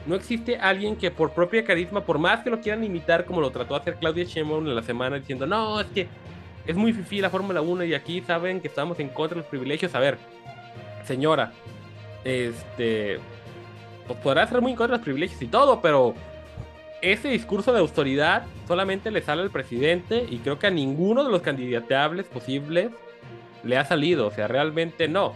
no existe alguien que por propia carisma, por más que lo quieran imitar como lo trató de hacer Claudia Sheinbaum en la semana diciendo, no, es que es muy fifí la Fórmula 1 y aquí saben que estamos en contra de los privilegios. A ver, señora, este, pues podrá ser muy en contra de los privilegios y todo, pero ese discurso de autoridad solamente le sale al presidente y creo que a ninguno de los candidateables posibles le ha salido, o sea, realmente no.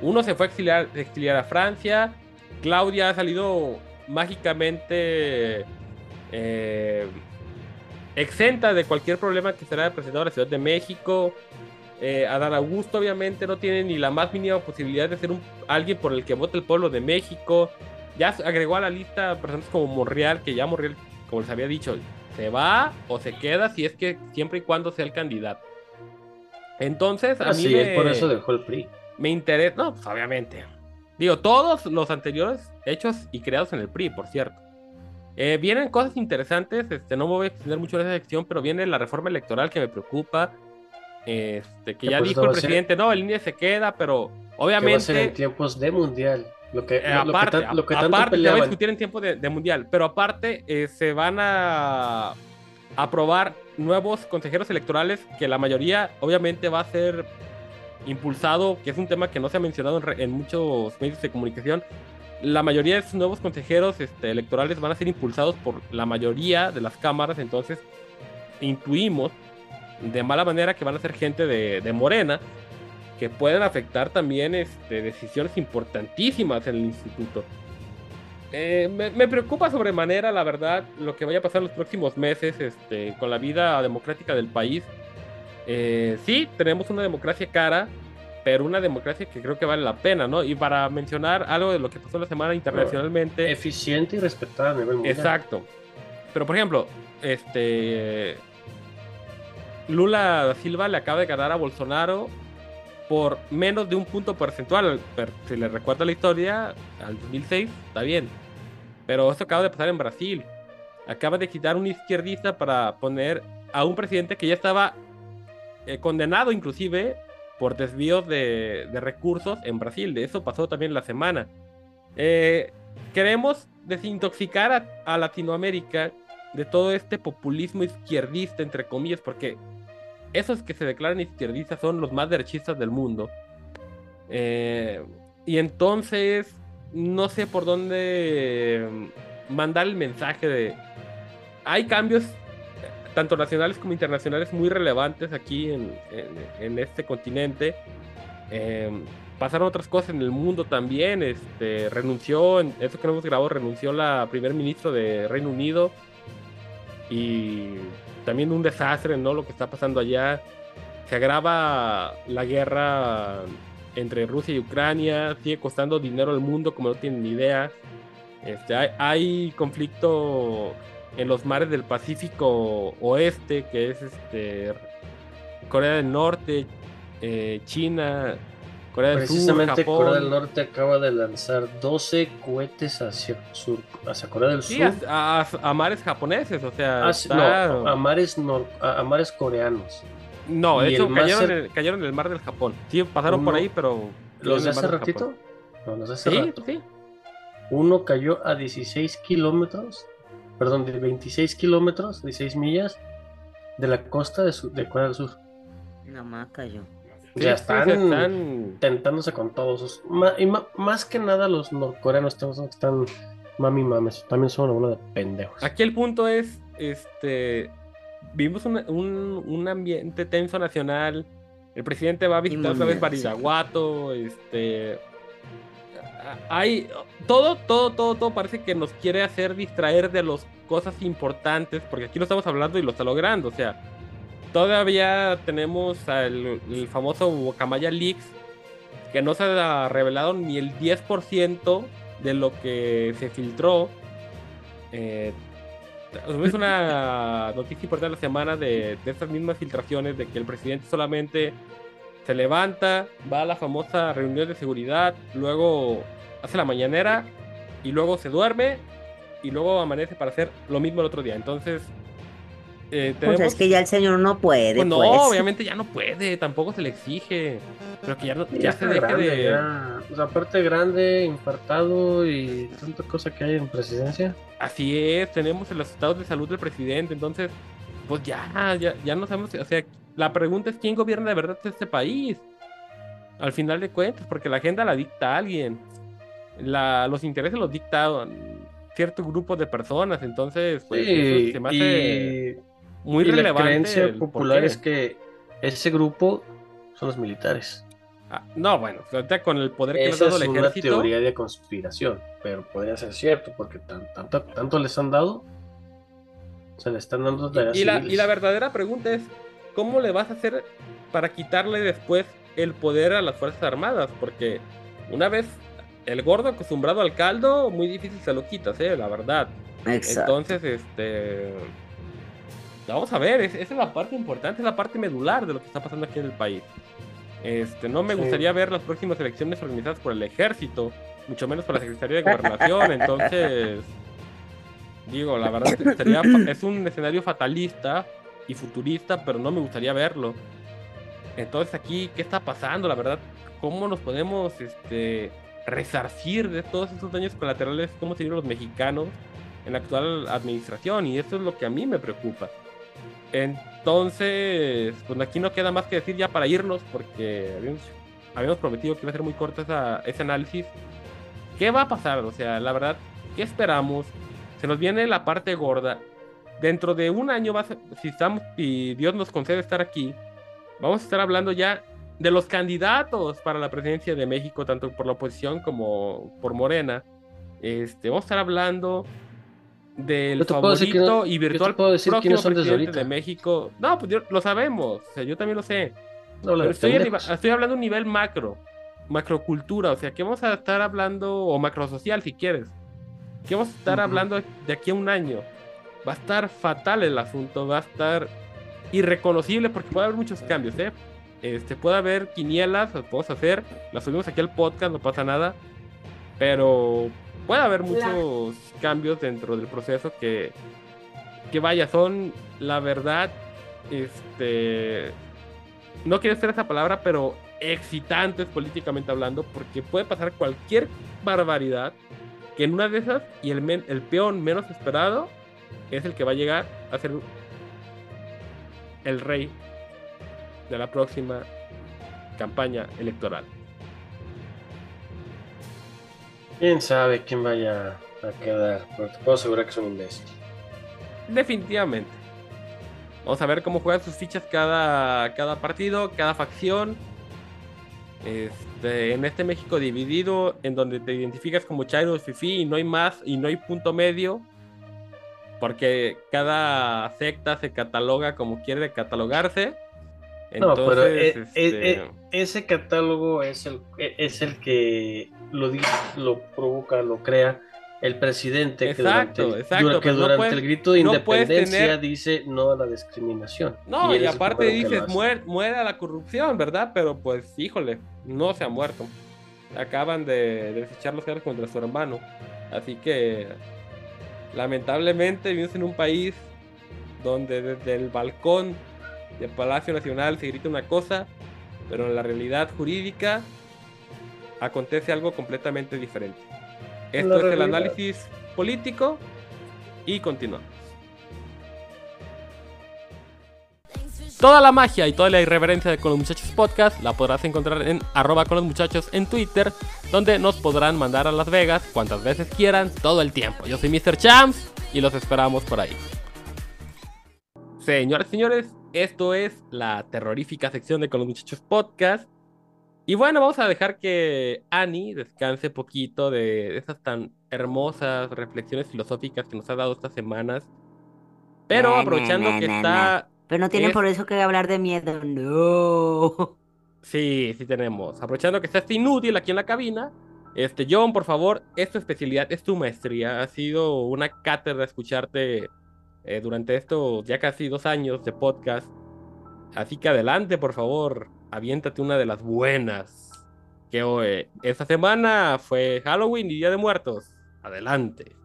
Uno se fue a exiliar, a Francia, Claudia ha salido mágicamente eh, exenta de cualquier problema que será presentado en la Ciudad de México. Eh, Adán Augusto obviamente no tiene ni la más mínima posibilidad de ser un, alguien por el que vote el pueblo de México. Ya agregó a la lista personas como Monreal, que ya Monreal, como les había dicho, se va o se queda si es que siempre y cuando sea el candidato. Entonces, a mí Así me, es, por eso dejó el PRI. me interesa, no, pues obviamente. Digo, todos los anteriores hechos y creados en el PRI, por cierto. Eh, vienen cosas interesantes, este, no me voy a extender mucho en esa sección, pero viene la reforma electoral que me preocupa. Este, que Que ya pues dijo no el a ser- presidente, no, el INE se queda, pero Que va a ser en obviamente, tiempos de mundial. Lo que, eh, lo- lo que aparte, tan- lo que aparte se va a discutir en tiempo de, de mundial, pero aparte eh, se van a aprobar nuevos consejeros electorales que la mayoría obviamente va a ser impulsado, que es un tema que no se ha mencionado en, re- en muchos medios de comunicación. La mayoría de esos nuevos consejeros este, electorales van a ser impulsados por la mayoría de las cámaras, entonces intuimos de mala manera que van a ser gente de, de Morena, que pueden afectar también este, decisiones importantísimas en el instituto. Eh, me, me preocupa sobremanera, la verdad, lo que vaya a pasar en los próximos meses este, con la vida democrática del país. Eh, sí, tenemos una democracia cara, pero una democracia que creo que vale la pena, ¿no? Y para mencionar algo de lo que pasó la semana internacionalmente. Eficiente y respetada a nivel mundial. Exacto. Pero por ejemplo, este Lula da Silva le acaba de ganar a Bolsonaro por menos de un punto porcentual. Pero si le recuerda la historia, al 2006, está bien. Pero esto acaba de pasar en Brasil. Acaba de quitar un izquierdista para poner a un presidente que ya estaba eh, condenado inclusive por desvíos de, recursos en Brasil. De eso pasó también la semana. Eh, queremos desintoxicar a, a Latinoamérica de todo este populismo izquierdista, entre comillas, porque esos que se declaran izquierdistas son los más derechistas del mundo. Eh, y entonces, no sé por dónde mandar el mensaje de... Hay cambios, tanto nacionales como internacionales, muy relevantes aquí en, en- este continente. Eh, pasaron otras cosas en el mundo también. Este, renunció, en eso que no hemos grabado, renunció la primer ministro de Reino Unido. Y también un desastre, ¿no? Lo que está pasando allá. Se agrava la guerra entre Rusia y Ucrania. Sigue costando dinero al mundo, como no tienen ni idea. Este, hay, conflicto en los mares del Pacífico Oeste, que es este, Corea del Norte, eh, China, Corea del Sur, Precisamente Japón. Corea del Norte acaba de lanzar 12 cohetes hacia, sur, hacia Corea del Sí, Sur. a, a- a mares japoneses, o sea, Ah, está- no, a mares, nor- a, a mares coreanos. No, de y hecho cayeron, cer- en el, cayeron en el mar del Japón. Sí, pasaron por ahí, pero... ¿Los de hace ratito? No, los de hace Sí, rato. sí. Uno cayó a 16 kilómetros, perdón, de 26 kilómetros, 16 millas de la costa de, su- de Corea del Sur. No más cayó. Sí, ya están, están- tentándose con todos. y más que nada los norcoreanos están, mami mames, también son una de pendejos. Aquí el punto es, este, vimos un, un, un ambiente tenso nacional. El presidente va a visitar otra vez. Baridaguato, este, hay todo, todo, todo, todo parece que nos quiere hacer distraer de las cosas importantes, porque aquí lo estamos hablando y lo está logrando, o sea, todavía tenemos al, el famoso Guacamaya Leaks, que no se ha revelado ni el 10% de lo que se filtró. Eh, es una *laughs* noticia importante de la semana de, de estas mismas filtraciones, de que el presidente solamente se levanta, va a la famosa reunión de seguridad, luego hace la mañanera y luego se duerme y luego amanece para hacer lo mismo el otro día. Entonces, eh, Pues tenemos... es que ya el señor no puede, Pues no, pues. obviamente ya no puede, tampoco se le exige. Pero que ya, no, ya, Ya se deje grande, de. ya. O sea, aparte grande, infartado y tanta cosa que hay en presidencia. Así es, tenemos los estados de salud del presidente, entonces, pues ya, ya, ya no sabemos. O sea, la pregunta es quién gobierna de verdad este país. Al final de cuentas, porque la agenda la dicta alguien. La, los intereses los dicta cierto grupo de personas, entonces, pues, Sí, eso se me hace y, muy y la relevante. creencia el por popular es que ese grupo son los militares. Ah, no, bueno, ahorita con el poder que le ha Esa dado es el una ejército. teoría de conspiración, pero podría ser cierto porque tan, tanto, tanto les han dado, se le están dando tareas Y la, civiles. y la verdadera pregunta es, ¿cómo le vas a hacer para quitarle después el poder a las Fuerzas Armadas? Porque una vez el gordo acostumbrado al caldo, muy difícil se lo quitas, ¿eh? La verdad. Exacto. Entonces, este... Vamos a ver, es- esa es la parte importante, es la parte medular de lo que está pasando aquí en el país. Este, no me Sí. gustaría ver las próximas elecciones organizadas por el ejército, mucho menos por la Secretaría de Gobernación, entonces... Digo, la verdad sería es un escenario fatalista y futurista, pero no me gustaría verlo. Entonces aquí, ¿qué está pasando? La verdad, ¿cómo nos podemos este, resarcir de todos esos daños colaterales? ¿Cómo se los mexicanos en la actual administración? Y eso es lo que a mí me preocupa. Entonces, pues aquí no queda más que decir ya para irnos, porque habíamos, habíamos prometido que iba a ser muy corto esa- ese análisis. ¿Qué va a pasar? O sea, la verdad, ¿qué esperamos? Se nos viene la parte gorda. Dentro de un año, va a ser- si estamos, y Dios nos concede estar aquí, vamos a estar hablando ya de los candidatos para la presidencia de México, tanto por la oposición como por Morena. Este, vamos a estar hablando del favorito no- y virtual próximo quiénes son desde presidente de ahorita. México. No, pues yo- lo sabemos, o sea, yo también lo sé. No, Pero de estoy, a pendejos. nivel- estoy hablando a un nivel macro, macrocultura, o sea, que vamos a estar hablando, o macrosocial si quieres, que vamos a estar Ujú. hablando de aquí a un año. Va a estar fatal el asunto, va a estar irreconocible porque puede haber muchos cambios, ¿eh? Este, puede haber quinielas, las podemos hacer, las subimos aquí al podcast, no pasa nada, pero puede haber muchos cambios dentro del proceso que, que vaya, son la verdad, este, no quiero hacer esa palabra, pero excitantes políticamente hablando, porque puede pasar cualquier barbaridad que en una de esas y el, men- el peón menos esperado es el que va a llegar a ser el rey de la próxima campaña electoral. Quién sabe quién vaya a quedar, pero te puedo asegurar que es un imbécil. Definitivamente. Vamos a ver cómo juegan sus fichas cada, cada partido, cada facción. Este, en este México dividido, en donde te identificas como Chairo Fifi y no hay más y no hay punto medio. Porque cada secta se cataloga como quiere catalogarse. No, pero Entonces, eh, este, eh, eh, ese catálogo es el, eh, es el que lo, lo provoca, lo crea el presidente que durante, exacto, dura- que no durante puedes- el grito de no independencia tener- dice no a la discriminación. No, y, el aparte dices, muere, muera la corrupción, ¿verdad? Pero pues, híjole, no se ha muerto. Acaban de, de desechar los cargos contra su hermano. Así que, lamentablemente, vivimos en un país donde desde el balcón del Palacio Nacional se grita una cosa, pero en la realidad jurídica acontece algo completamente diferente. Esto es el análisis político y continuamos. Toda la magia y toda la irreverencia de Con los Muchachos Podcast la podrás encontrar en arroba con los muchachos en Twitter, donde nos podrán mandar a Las Vegas cuantas veces quieran, todo el tiempo. Yo soy Mr. Champs y los esperamos por ahí. Señoras y señores, esto es la terrorífica sección de Con los Muchachos Podcast. Y bueno, vamos a dejar que Annie descanse poquito de esas tan hermosas reflexiones filosóficas que nos ha dado estas semanas. Pero Na, aprovechando na, que está Pero no tienen Es- por eso que hablar de miedo. No. Sí, sí tenemos. Aprovechando que estás inútil aquí en la cabina. Este, John, por favor, es tu especialidad, es tu maestría. Ha sido una cátedra escucharte eh, durante estos ya casi dos años de podcast. Así que adelante, por favor, aviéntate una de las buenas. Que hoy, esta semana fue Halloween y Día de Muertos. Adelante.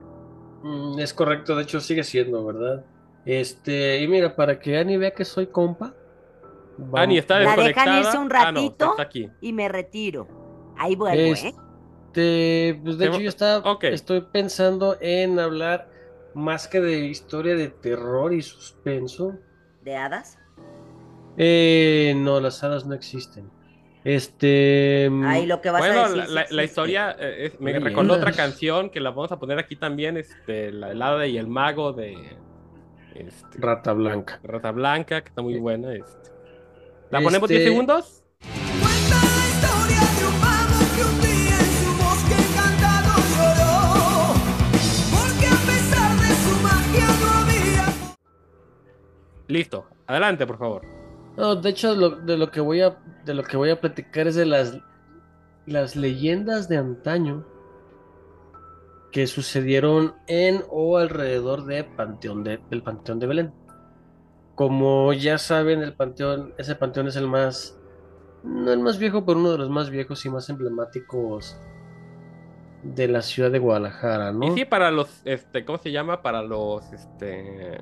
Mm, es correcto, de hecho sigue siendo, ¿verdad? Este, y mira, para que Ani vea que soy compa. vamos- Ani está La dejan desconectada. irse un Ah, no, ratito. está aquí. Y me retiro. Ahí vuelvo, ¿eh? Este, pues de Te- hecho yo estaba, ok. estoy pensando en hablar más que de historia de terror y suspenso. ¿De hadas? Eh, no, las hadas no existen. Este, mm, Ahí lo que vas a Bueno, decir. la, sí la- historia eh, es- me recordó otra canción que la vamos a poner aquí también, este, la helada y el mago de este, Rata Blanca. Rata Blanca, que está muy buena. Este. ¿La ponemos 10 Este- segundos? Cuenta la historia de un mago que un día en su bosque encantado lloró. Porque a pesar de su magia no había. Listo, adelante, por favor. No, de hecho, lo- de lo que voy a, de lo que voy a platicar es de las, las leyendas de antaño que sucedieron en o alrededor de Panteón de, del Panteón de Belén. Como ya saben, el panteón, ese panteón es el más, no el más viejo, pero uno de los más viejos y más emblemáticos de la ciudad de Guadalajara, ¿no? Y sí, para los, este, ¿cómo se llama? Para los, este,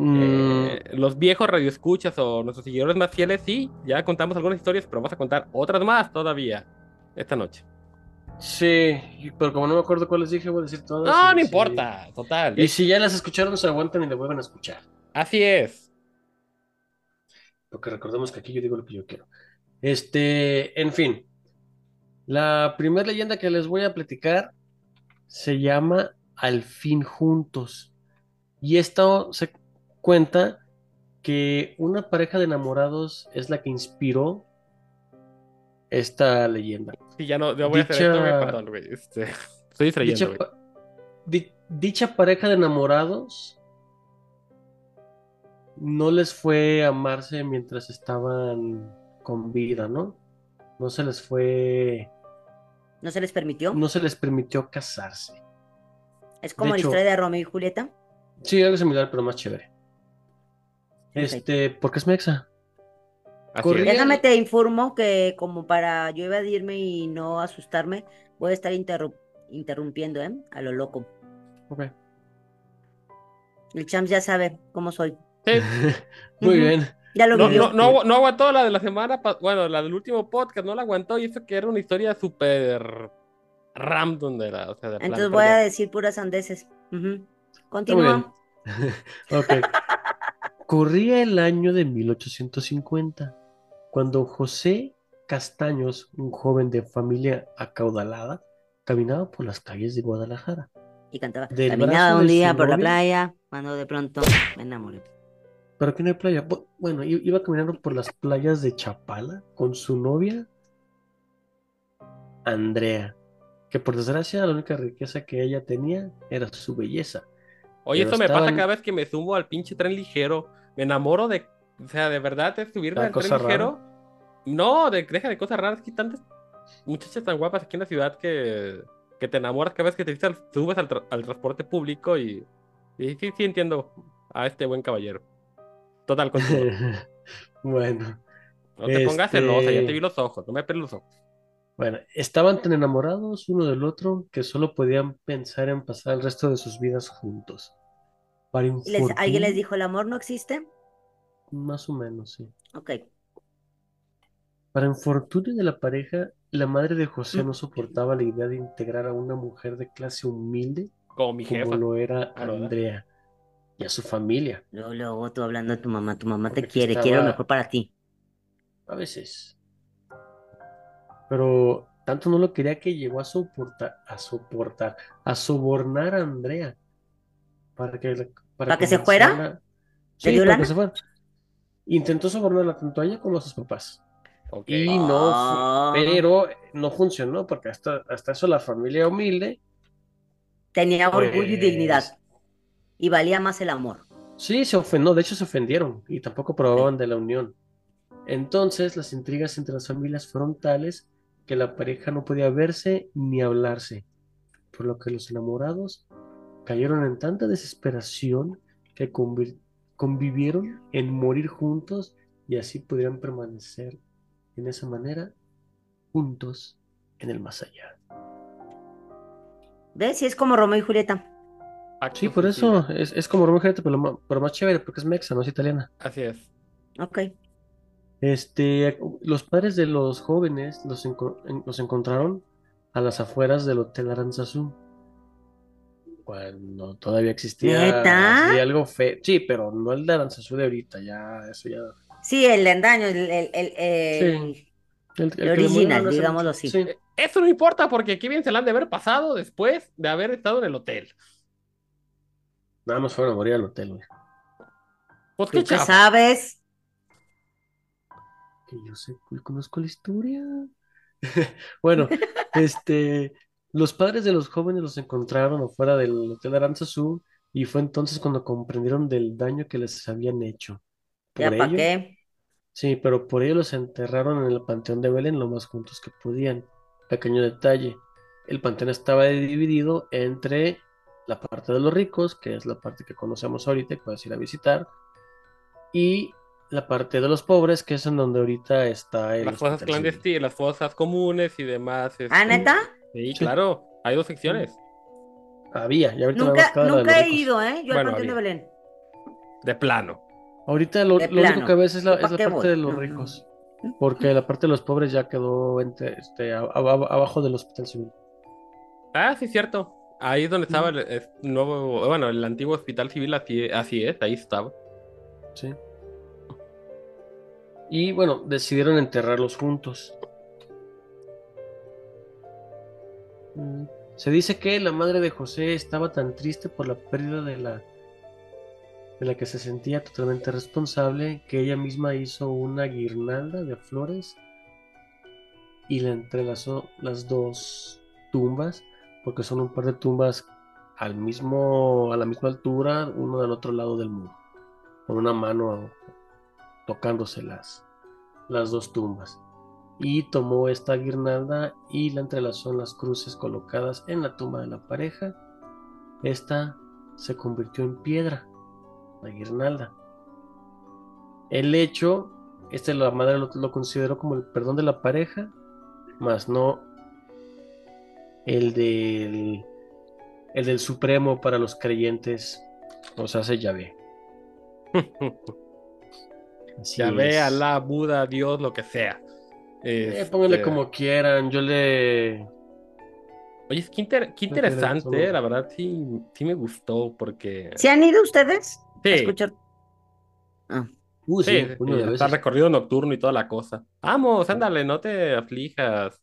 Mm, eh, los viejos radioescuchas o nuestros seguidores más fieles, sí, ya contamos algunas historias, pero vamos a contar otras más todavía esta noche. sí, pero como no me acuerdo cuáles dije, voy a decir todas. No, no importa, total. Y si ya las escucharon, se aguantan y le vuelven a escuchar. Así es. Porque recordemos que aquí yo digo lo que yo quiero. Este, en fin. La primera leyenda que les voy a platicar se llama Al fin juntos. Y esto se cuenta que una pareja de enamorados es la que inspiró esta leyenda. Sí, ya no, yo voy a hacer esto, güey, Dicha- perdón, güey. Este, *laughs* estoy distrayendo, Dicha, güey. di- dicha pareja de enamorados no les fue amarse mientras estaban con vida, ¿no? No se les fue, ¿No se les permitió? no se les permitió casarse. es como la hecho- historia de Romeo y Julieta. Sí, algo similar, pero más chévere. Este, porque es mexa. Así corrí- es. Déjame te informo que como para yo evadirme y no asustarme, voy a estar interru- interrumpiendo, ¿eh? A lo loco. Ok. El Champs ya sabe cómo soy. Sí, *laughs* Muy Ujú. bien. Ya lo No, no, no, no aguantó la de la semana, bueno, la del último podcast, no la aguantó y eso que era una historia súper random de la, o sea, de plan, Entonces voy a decir puras. Está muy bien. Continúa. *laughs* Ok. Corría el año de 1850, cuando José Castaños, un joven de familia acaudalada, caminaba por las calles de Guadalajara. Y cantaba. Del Caminaba un día por la playa, cuando de pronto me enamoré. Pero aquí no hay playa. Bu- Bueno, iba caminando por las playas de Chapala con su novia, Andrea, que por desgracia la única riqueza que ella tenía era su belleza. Oye, pero eso me pasa cada vez que me subo al pinche tren ligero. Me enamoro de, o sea, de verdad, de subirme ¿Cada al tren ligero. No, de, deja de cosas raras. Que tantas muchachas tan guapas aquí en la ciudad que, que te enamoras cada vez que te subes al, tra- transporte público y, y sí, sí entiendo a este buen caballero. Total. *laughs* Bueno, No te pongas Este- celosa, ya te vi los ojos, no me peles los ojos. bueno, estaban tan enamorados uno del otro que solo podían pensar en pasar el resto de sus vidas juntos. Para ¿Y les- ¿Alguien les dijo el amor no existe? Más o menos, sí. Ok. Para infortunio de la pareja, la madre de José no soportaba la idea de integrar a una mujer de clase humilde Como mi como jefa. lo era ¿verdad? Andrea y a su familia. Luego, luego tú hablando de tu mamá. Tu mamá te quiere, quiere lo mejor para ti. A veces. Pero tanto no lo quería que llegó a soportar, a soportar, a sobornar a Andrea para que, para ¿Para que se fuera? convencerla- ¿Le Sí, dio para lana? que se fuera. Intentó sobornarla tanto a ella como a sus papás. Ok. Y no, Ah. pero no funcionó porque hasta, hasta eso la familia humilde, Tenía orgullo y Pues- dignidad. Y valía más el amor. Sí, se ofendió, de hecho se ofendieron y tampoco probaban de la unión. Entonces las intrigas entre las familias fueron tales que la pareja no podía verse ni hablarse, por lo que los enamorados cayeron en tanta desesperación que convivieron en morir juntos y así pudieran permanecer en esa manera juntos en el más allá. ¿Ves? Sí, es como Romeo y Julieta. Acto Sí, por suicida. eso es, es como Romeo y Julieta, pero, más chévere porque es mexa, no es italiana. Así es. Ok. Este, los padres de los jóvenes los, enco- los encontraron a las afueras del Hotel Aranzazú. Cuando todavía existía ¿Neta? así algo feo. Sí, pero no el de Aranzazú de ahorita, ya, eso ya. Sí, el de andaño, el, el, el, el- Sí. Original, digámoslo así. Sí. Eso no importa porque qué bien se la han de haber pasado después de haber estado en el hotel. Nada más fueron a morir al hotel, güey. Pues ¿Tú qué qué sabes? Que yo sé, yo conozco la historia. *laughs* Bueno, este, los padres de los jóvenes los encontraron afuera del Hotel Aranzazú y fue entonces cuando comprendieron del daño que les habían hecho. ¿Ya Por para ello, qué? sí, pero por ello los enterraron en el Panteón de Belén lo más juntos que podían. Pequeño detalle, el panteón estaba dividido entre la parte de los ricos, que es la parte que conocemos ahorita y puedes ir a visitar, y la parte de los pobres, que es en donde ahorita está el Las fosas Hospital Civil. clandestinas, las fosas comunes y demás. ¿Ah, este, neta? Sí, Sí. claro. Hay dos secciones. Había, y ahorita Nunca, la nunca he ido, ¿eh? Yo al Panteón de. Belén. De plano. Ahorita lo, lo único que ves es la, ¿Yo pa' es la parte voy? de los No, no. ricos, porque la parte de los pobres ya quedó entre, este, a- a- abajo del Hospital Civil. Ah, sí, cierto. Ahí es donde estaba el, el nuevo, bueno, el antiguo hospital civil, así, así es, ahí estaba. Sí. Y bueno, decidieron enterrarlos juntos. Se dice que la madre de José estaba tan triste por la pérdida de la de la que se sentía totalmente responsable que ella misma hizo una guirnalda de flores y le entrelazó las dos tumbas porque son un par de tumbas al mismo a la misma altura uno del otro lado del muro con una mano tocándose las, las dos tumbas. Y tomó esta guirnalda y la entrelazó en las cruces colocadas en la tumba de la pareja. Esta se convirtió en piedra, la guirnalda. El hecho, este la madre lo, lo consideró como el perdón de la pareja, más no el del, el del supremo para los creyentes, o sea, se *laughs* Yahvé. Así ya ve, es. Alá, Buda, Dios, lo que sea. Eh, pónganle Este, como quieran, yo le... Oye, es que inter- qué No interesante, eh, la verdad sí, sí me gustó porque... ¿Se han ido ustedes Sí, a escuchar? Ah, Uh, sí, sí, está recorrido nocturno y toda la cosa. Vamos, ándale, no te aflijas.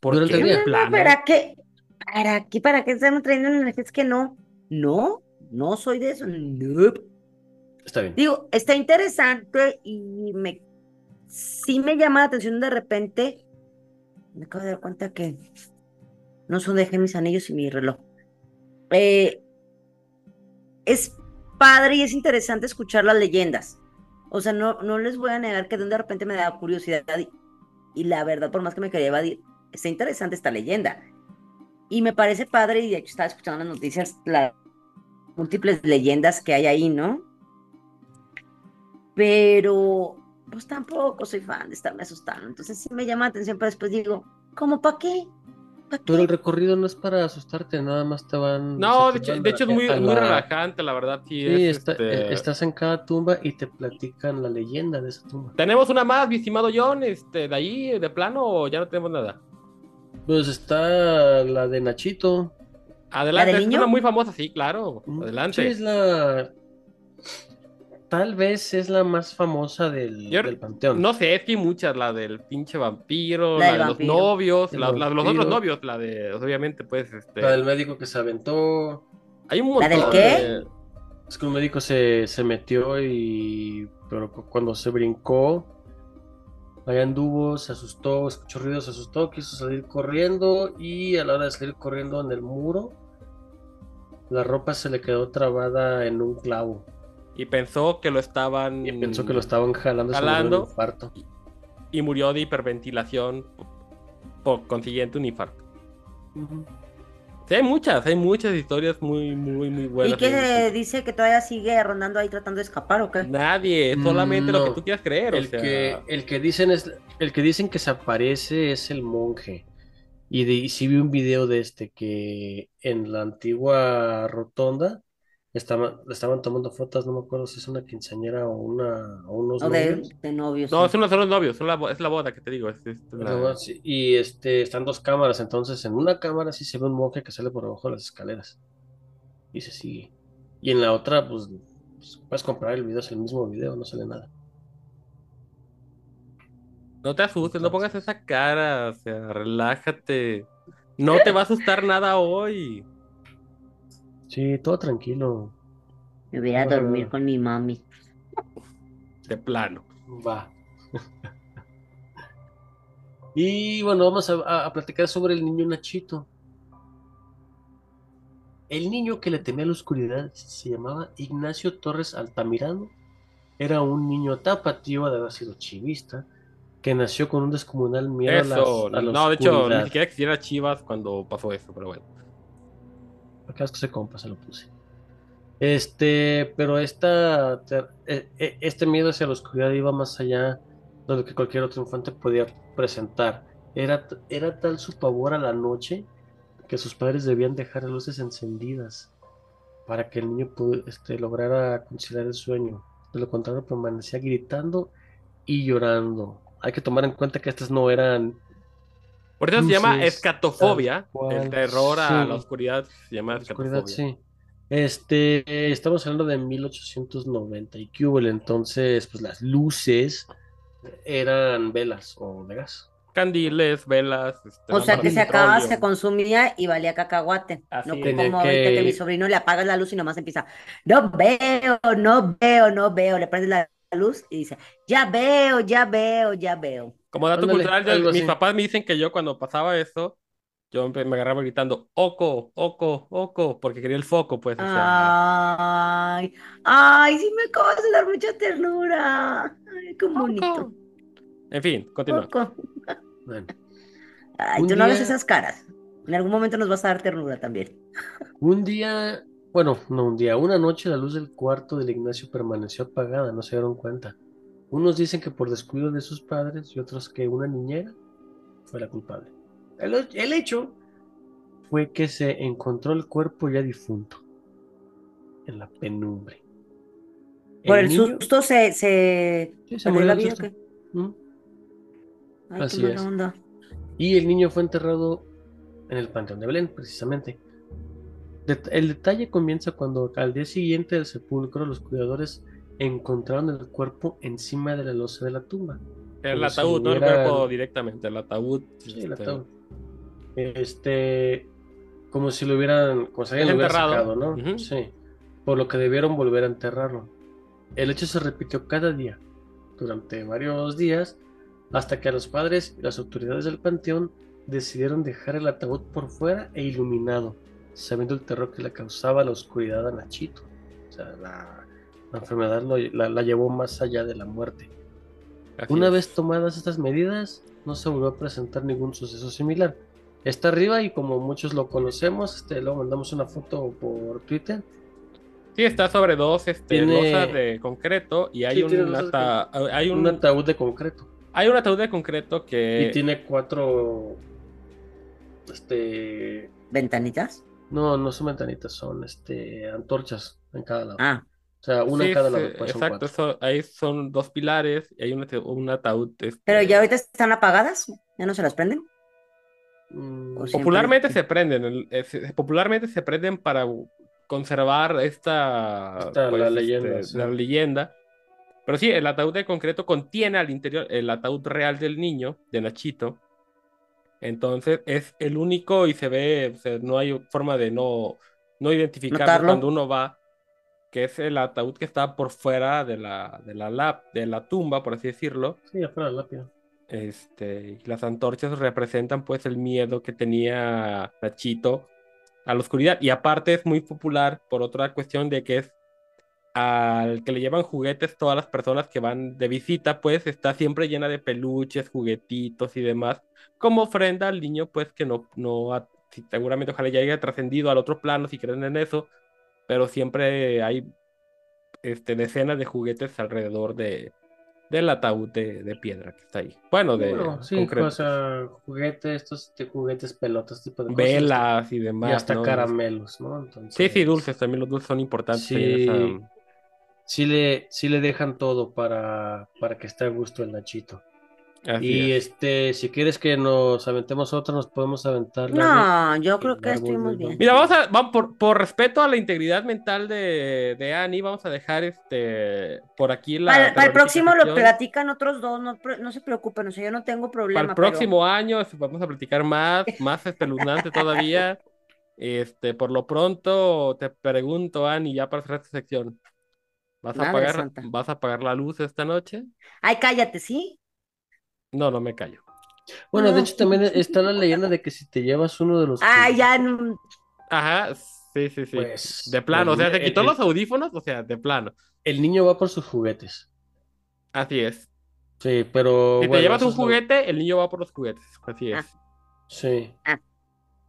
¿Por qué el no, plano? ¿para qué? ¿Para qué? ¿Para qué están trayendo energía? Es que no, no, no soy de eso. Nope. Está bien. Digo, está interesante y me sí me llama la atención de repente. Me acabo de dar cuenta que no son dejé mis anillos y mi reloj. Eh, es padre y es interesante escuchar las leyendas. O sea, no, no les voy a negar que de repente me da curiosidad y, y la verdad, por más que me quería evadir, está interesante esta leyenda. Y me parece padre, y de hecho estaba escuchando las noticias, las múltiples leyendas que hay ahí, ¿no? Pero, pues tampoco soy fan de estarme asustando. Entonces sí me llama la atención, pero después digo, ¿cómo para qué? ¿Para Pero qué? el recorrido no es para asustarte, nada más te van... No, de te hecho, van de hecho es muy, muy la- relajante, la verdad, sí, Sí, es, está- este, eh, estás en cada tumba y te platican la leyenda de esa tumba. Tenemos una más, mi estimado John, este, de ahí, de plano, o ya no tenemos nada. Pues está la de Nachito. Adelante, del es niño? una muy famosa, sí, claro. Mm, Adelante. Sí, es la... Tal vez es la más famosa del, Yo- del panteón. No sé, es que hay muchas, la del pinche vampiro, La la, de vampiro. los novios, la, la de los otros novios, la de, obviamente, pues, este. La del médico que se aventó. Hay un ¿La montón. del qué? de- Es que un médico se, se metió y... Pero cu- cuando se brincó, ahí anduvo, se asustó, escuchó ruido, se asustó, quiso salir corriendo y a la hora de salir corriendo en el muro, la ropa se le quedó trabada en un clavo Y pensó que lo estaban. y pensó que lo estaban jalando, dio un Jalando. infarto. Y murió de hiperventilación. Por consiguiente, un infarto. Sí, hay muchas, hay muchas historias muy, muy, muy ¿Y buenas. qué dice que todavía sigue rondando ahí tratando de escapar o qué? Nadie, solamente lo No. que tú quieras creer. o El sea, que, el que dicen es, el que dicen que se aparece es el monje. Y, de, y sí vi un video de este que en la antigua rotonda estaban, le estaban tomando fotos, no me acuerdo si es una quinceañera o una o unos O de, novios. de novios. No, sí. son los, son los novios, son la es la boda que te digo. es- es la- Luego, sí, Y este están dos cámaras, entonces en una cámara sí se ve un monje que sale por debajo de las escaleras y se sigue. Y en la otra, pues, pues, puedes comprar el video, es el mismo video, no sale nada. No te asustes, no pongas esa cara, o sea, relájate. No te va a asustar nada hoy. Sí, todo tranquilo. Me voy a dormir con mi mami. De plano. Va. *laughs* Y bueno, vamos a, a- a platicar sobre el niño Nachito. El niño que le temía la oscuridad se llamaba Ignacio Torres Altamirano. Era un niño tapatío de haber sido chivista, que nació con un descomunal miedo a la, Eso, a la no, de hecho, ni oscuridad. siquiera existiera Chivas cuando pasó eso, pero bueno. Que se compa, se lo puse. Este, pero esta, e- e- este miedo hacia la oscuridad iba más allá de lo que cualquier otro infante podía presentar. Era, era tal su pavor a la noche que sus padres debían dejar luces encendidas para que el niño este, lograra conciliar el sueño. De lo contrario, permanecía gritando y llorando. Hay que tomar en cuenta que estas no eran Por eso se llama escatofobia. El terror a sí. la oscuridad se llama escatofobia. sí. Este, eh, estamos hablando de 1890 y entonces, pues las luces eran velas o de gas. Candiles, velas. este, O sea que se acababa, petróleo. se consumía y valía cacahuate. Así no es. como ahorita que... mi sobrino le apagas la luz y nomás empieza, no veo, no veo, no veo. Le prendes la luz y dice, ya veo, ya veo, ya veo. Como dato Ándale, cultural, mis así. papás me dicen que yo cuando pasaba eso, yo me agarraba gritando, oco, oco, oco, porque quería el foco, pues. o sea, Ay, ay, sí me acabas de dar mucha ternura. Ay, qué bonito. En fin, continúa. Bueno, Ay, Un tú no ves día- esas caras. En algún momento nos vas a dar ternura también. un día, bueno, no un día, una noche la luz del cuarto del Ignacio permaneció apagada, no se dieron cuenta. Unos dicen que por descuido de sus padres y otros que una niñera fue la culpable. El, el hecho fue que se encontró el cuerpo ya difunto en la penumbre. Por el, niño- susto se, se Sí, se perdió murió la vida. ¿Mm? Ay, Así es. onda. Y el niño fue enterrado en el Panteón de Belén, precisamente. El detalle comienza cuando al día siguiente del sepulcro los cuidadores encontraron el cuerpo encima de la losa de la tumba. El si ataúd, no el cuerpo directamente, el ataúd. Sí, el este, ataúd. Este, como si lo hubieran, como si alguien lo hubiera sacado, ¿no? Sí. Por lo que debieron volver a enterrarlo. El hecho se repitió cada día, durante varios días, hasta que los padres y las autoridades del panteón decidieron dejar el ataúd por fuera e iluminado, sabiendo el terror que le causaba la oscuridad a Nachito. O sea, la, la enfermedad lo- la, la llevó más allá de la muerte. así Una es. vez tomadas estas medidas, no se volvió a presentar ningún suceso similar. Está arriba y como muchos lo conocemos, este, luego mandamos una foto por Twitter. Sí, está sobre dos este, Tiene- losas de concreto y hay Sí, un, de ata- hay un, Un ataúd de concreto. hay un ataúd de concreto que Y tiene cuatro. Este. ¿Ventanitas? No, no son ventanitas, son este antorchas en cada lado. Ah, O sea, una Sí, en cada sí, lado. pues exacto, eso- ahí son dos pilares y hay un, ata- un ataúd. este, pero ya ahorita están apagadas. ¿Ya no se las prenden? Mm, Popularmente se prenden, eh, popularmente se prenden para conservar esta, Esta, pues, la este, leyenda, sí. la leyenda. Pero sí, el ataúd de concreto contiene al interior el ataúd real del niño, de Nachito. Entonces es el único y se ve, o sea, no hay forma de no, no identificarlo Notarlo. cuando uno va, que es el ataúd que está por fuera de la, de la, lap- de la tumba, por así decirlo. Sí, afuera de la lápida. Este, las antorchas representan pues el miedo que tenía Nachito a la oscuridad. Y aparte es muy popular por otra cuestión de que es al que le llevan juguetes todas las personas que van de visita, pues está siempre llena de peluches, juguetitos y demás, como ofrenda al niño, pues que no, no ha- seguramente ojalá ya haya trascendido al otro plano si creen en eso, pero siempre hay este, decenas de juguetes alrededor de, del ataúd de, de piedra que está ahí. Bueno, de Bueno, sí, o sea, juguetes, estos de juguetes, pelotas, tipo de velas y Y demás. hasta ¿no? caramelos, ¿no? Entonces, Sí, sí, dulces, también los dulces son importantes. Sí, en esa- sí le, sí le dejan todo para, para que esté a gusto el Nachito. Así Y es. este, si quieres que nos aventemos otra, nos podemos aventar. No, yo creo que estuvimos bien. Mira, vamos a, vamos por, por respeto a la integridad mental de, de Annie, vamos a dejar este por aquí la. Para, para el próximo lo platican otros dos, no, no se preocupen, o sea, yo no tengo problema. Para el pero- próximo año este, vamos a platicar más, más espeluznante todavía. Este, por lo pronto te pregunto, Annie, ya para cerrar esta sección, ¿vas a santa. vas a apagar la luz esta noche? Ay, cállate, ¿sí? No, no me callo. Bueno, de No. hecho también está la leyenda de que si te llevas uno de los que- ya. no- Ajá, sí, sí, sí. pues, de plano, o sea, se el- quitó el- los audífonos, o sea, de plano. El niño va por sus juguetes. Así es. Sí, pero Si te llevas un lo- juguete, el niño va por los juguetes. Así es. Ah. Sí. Ah.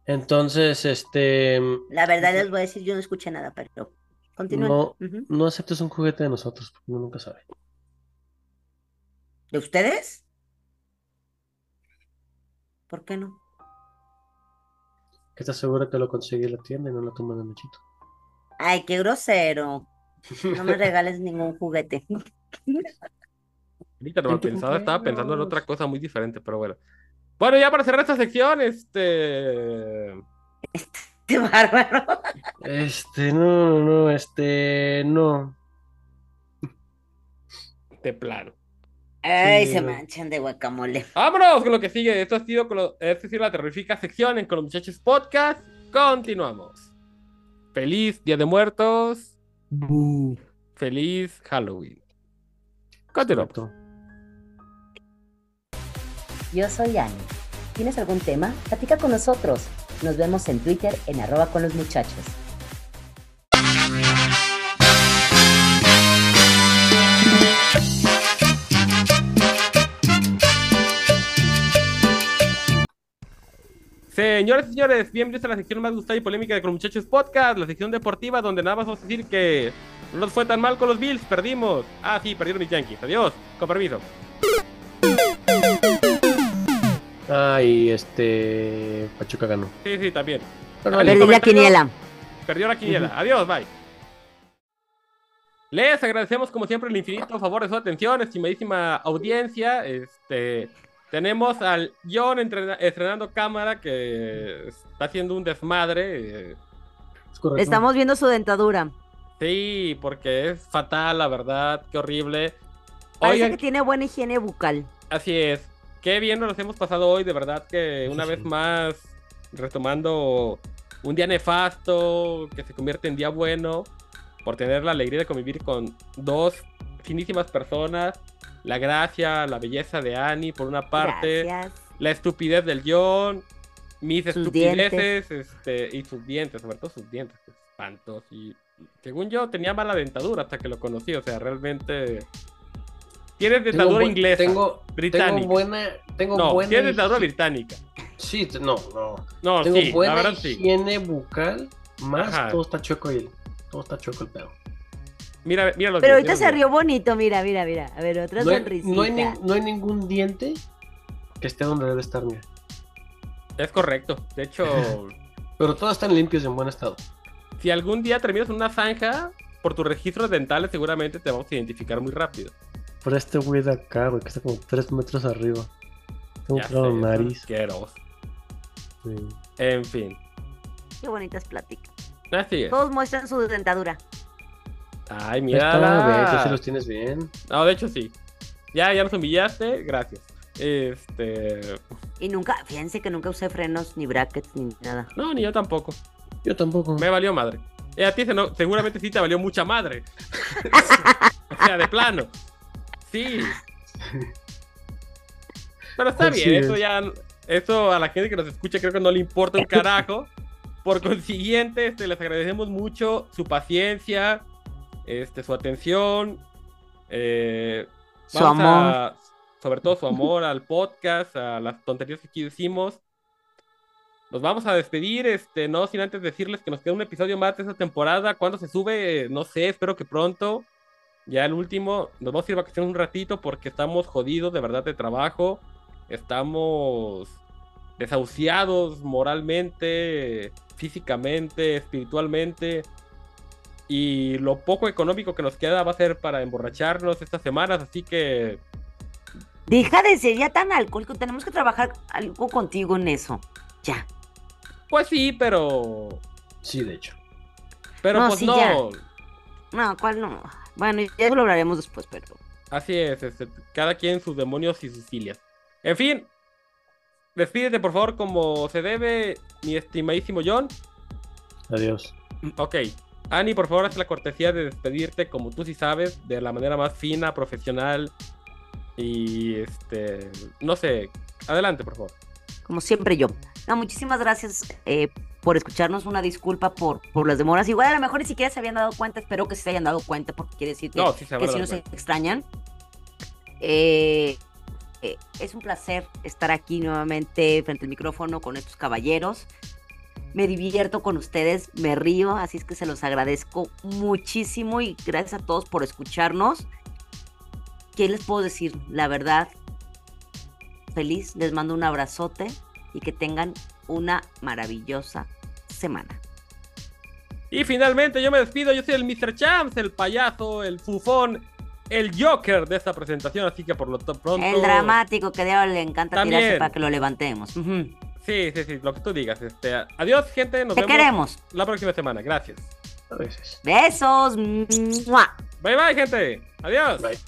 Entonces, este, La verdad les voy a decir, yo no escuché nada, pero continúen. no, no aceptes un juguete de nosotros, porque uno nunca sabe. ¿De ustedes? ¿Por qué no? ¿Que estás segura que lo conseguí en la tienda y no la toman de Nachito? Ay, qué grosero. No me *laughs* regales ningún juguete. Ahorita no En pensaba, estaba pensando en otra cosa muy diferente, pero bueno. Bueno, ya para cerrar esta sección, este. Qué bárbaro. Este, no, no, no, este, no. De plano. Ay, Sí, se manchan de guacamole. Vámonos con lo que sigue. Esto ha sido con lo, es decir, la terrorífica sección en Con los Muchachos Podcast. Continuamos. Feliz Día de Muertos. Feliz Halloween. Continuamos. Yo soy Ani. ¿Tienes algún tema? Platica con nosotros. Nos vemos en Twitter en arroba con los muchachos. Señores y señores, bienvenidos a la sección más gustada y polémica de Con los Muchachos Podcast, la sección deportiva donde nada más vamos a decir que no nos fue tan mal con los Bills, perdimos. Ah, sí, perdieron mis Yankees. Adiós, con permiso. Ay, este, Pachuca ganó. Sí, sí, también. Perdí la quiniela. Perdió la quiniela. Adiós, bye. Les agradecemos como siempre el infinito favor de su atención, estimadísima audiencia. Este, tenemos al John entrena- estrenando cámara que está haciendo un desmadre. eh, Es correcto. Estamos viendo su dentadura. Sí, porque es fatal, la verdad, qué horrible. Parece Oigan, que tiene buena higiene bucal. así es. Qué bien nos hemos pasado hoy, de verdad que una Sí, vez sí. más retomando un día nefasto que se convierte en día bueno por tener la alegría de convivir con dos finísimas personas, la gracia, la belleza de Annie por una parte, Gracias. la estupidez del John, mis Sus estupideces este, y sus dientes, sobre todo sus dientes, que espantos. Y según yo tenía mala dentadura hasta que lo conocí, o sea, realmente... Tienes dentadura inglesa. Tengo, británica. tengo buena, tengo no, buena tienes dentadura británica. Sí, no, no. No, Tengo sí, la buena verdad sí. higiene bucal, más Ajá. todo está chueco y todo está chueco el pedo. Mira, mira los Pero ahorita se rió bonito, mira, mira, mira. A ver, otra No hay, sonrisita. no hay ni- no hay ningún diente que esté donde debe estar, mira. Es correcto. De hecho, *laughs* Pero todos están limpios y en buen estado. si algún día terminas en una zanja, por tus registros dentales seguramente te vamos a identificar muy rápido. Pero este güey de acá, güey, que está como 3 metros arriba. Tengo claro nariz. asqueroso. Sí. En fin. Qué bonitas pláticas. Así es. Todos muestran su dentadura. Ay, mira. tú sí los tienes bien. No, de hecho sí. Ya, ya nos humillaste, gracias. Este. Y nunca, fíjense que nunca usé frenos, ni brackets, ni nada. No, ni yo tampoco. Yo tampoco. Me valió madre. Eh, a ti se no- seguramente sí te valió mucha madre. *laughs* o sea, de plano. Sí. Pero está Así bien, eso es. ya. Eso a la gente que nos escucha creo que no le importa un carajo. Por consiguiente, este, les agradecemos mucho su paciencia, este, su atención, eh, Su amor. a- sobre todo su amor al podcast, a las tonterías que aquí decimos. Nos vamos a despedir, este, no sin antes decirles que nos queda un episodio más de esta temporada. ¿Cuándo se sube? No sé, espero que pronto. Ya el último, nos vamos a ir de vacaciones un ratito porque estamos jodidos de verdad de trabajo. Estamos desahuciados moralmente, físicamente, espiritualmente. Y lo poco económico que nos queda va a ser para emborracharnos estas semanas, así que Deja de ser ya tan alcohólico. Tenemos que trabajar algo contigo en eso. Ya. pues sí, pero Sí, de hecho. pero No, pues sí, no. ya. No, ¿cuál no? Bueno, ya lo hablaremos después, pero. Así es, este, cada quien sus demonios y sus filias. En fin, despídete por favor como se debe, mi estimadísimo John. Adiós. Ok. Ani, por favor, haz la cortesía de despedirte como tú sí sabes, de la manera más fina, profesional y este, no sé, adelante, por favor. como siempre yo. No, muchísimas gracias eh, por escucharnos. Una disculpa por, por las demoras. Igual a lo mejor ni siquiera se habían dado cuenta. Espero que se hayan dado cuenta porque quiere decir que, No, sí se que dado nos extrañan. Eh, eh, es un placer estar aquí nuevamente frente al micrófono con estos caballeros. Me divierto con ustedes, me río, así es que se los agradezco muchísimo y gracias a todos por escucharnos. ¿Qué les puedo decir? La verdad, feliz, les mando un abrazote y que tengan una maravillosa semana. Y finalmente yo me despido, yo soy el Mr. Champs, el payaso, el fufón, el Joker de esta presentación, así que por lo to- pronto... El dramático que de ahora le encanta También. tirarse para que lo levantemos. Ujú. Sí, sí, sí, lo que tú digas. Este, adiós, gente, nos Te vemos queremos. la próxima semana. Gracias. Besos. Mua. Bye bye, gente. Adiós. Bye.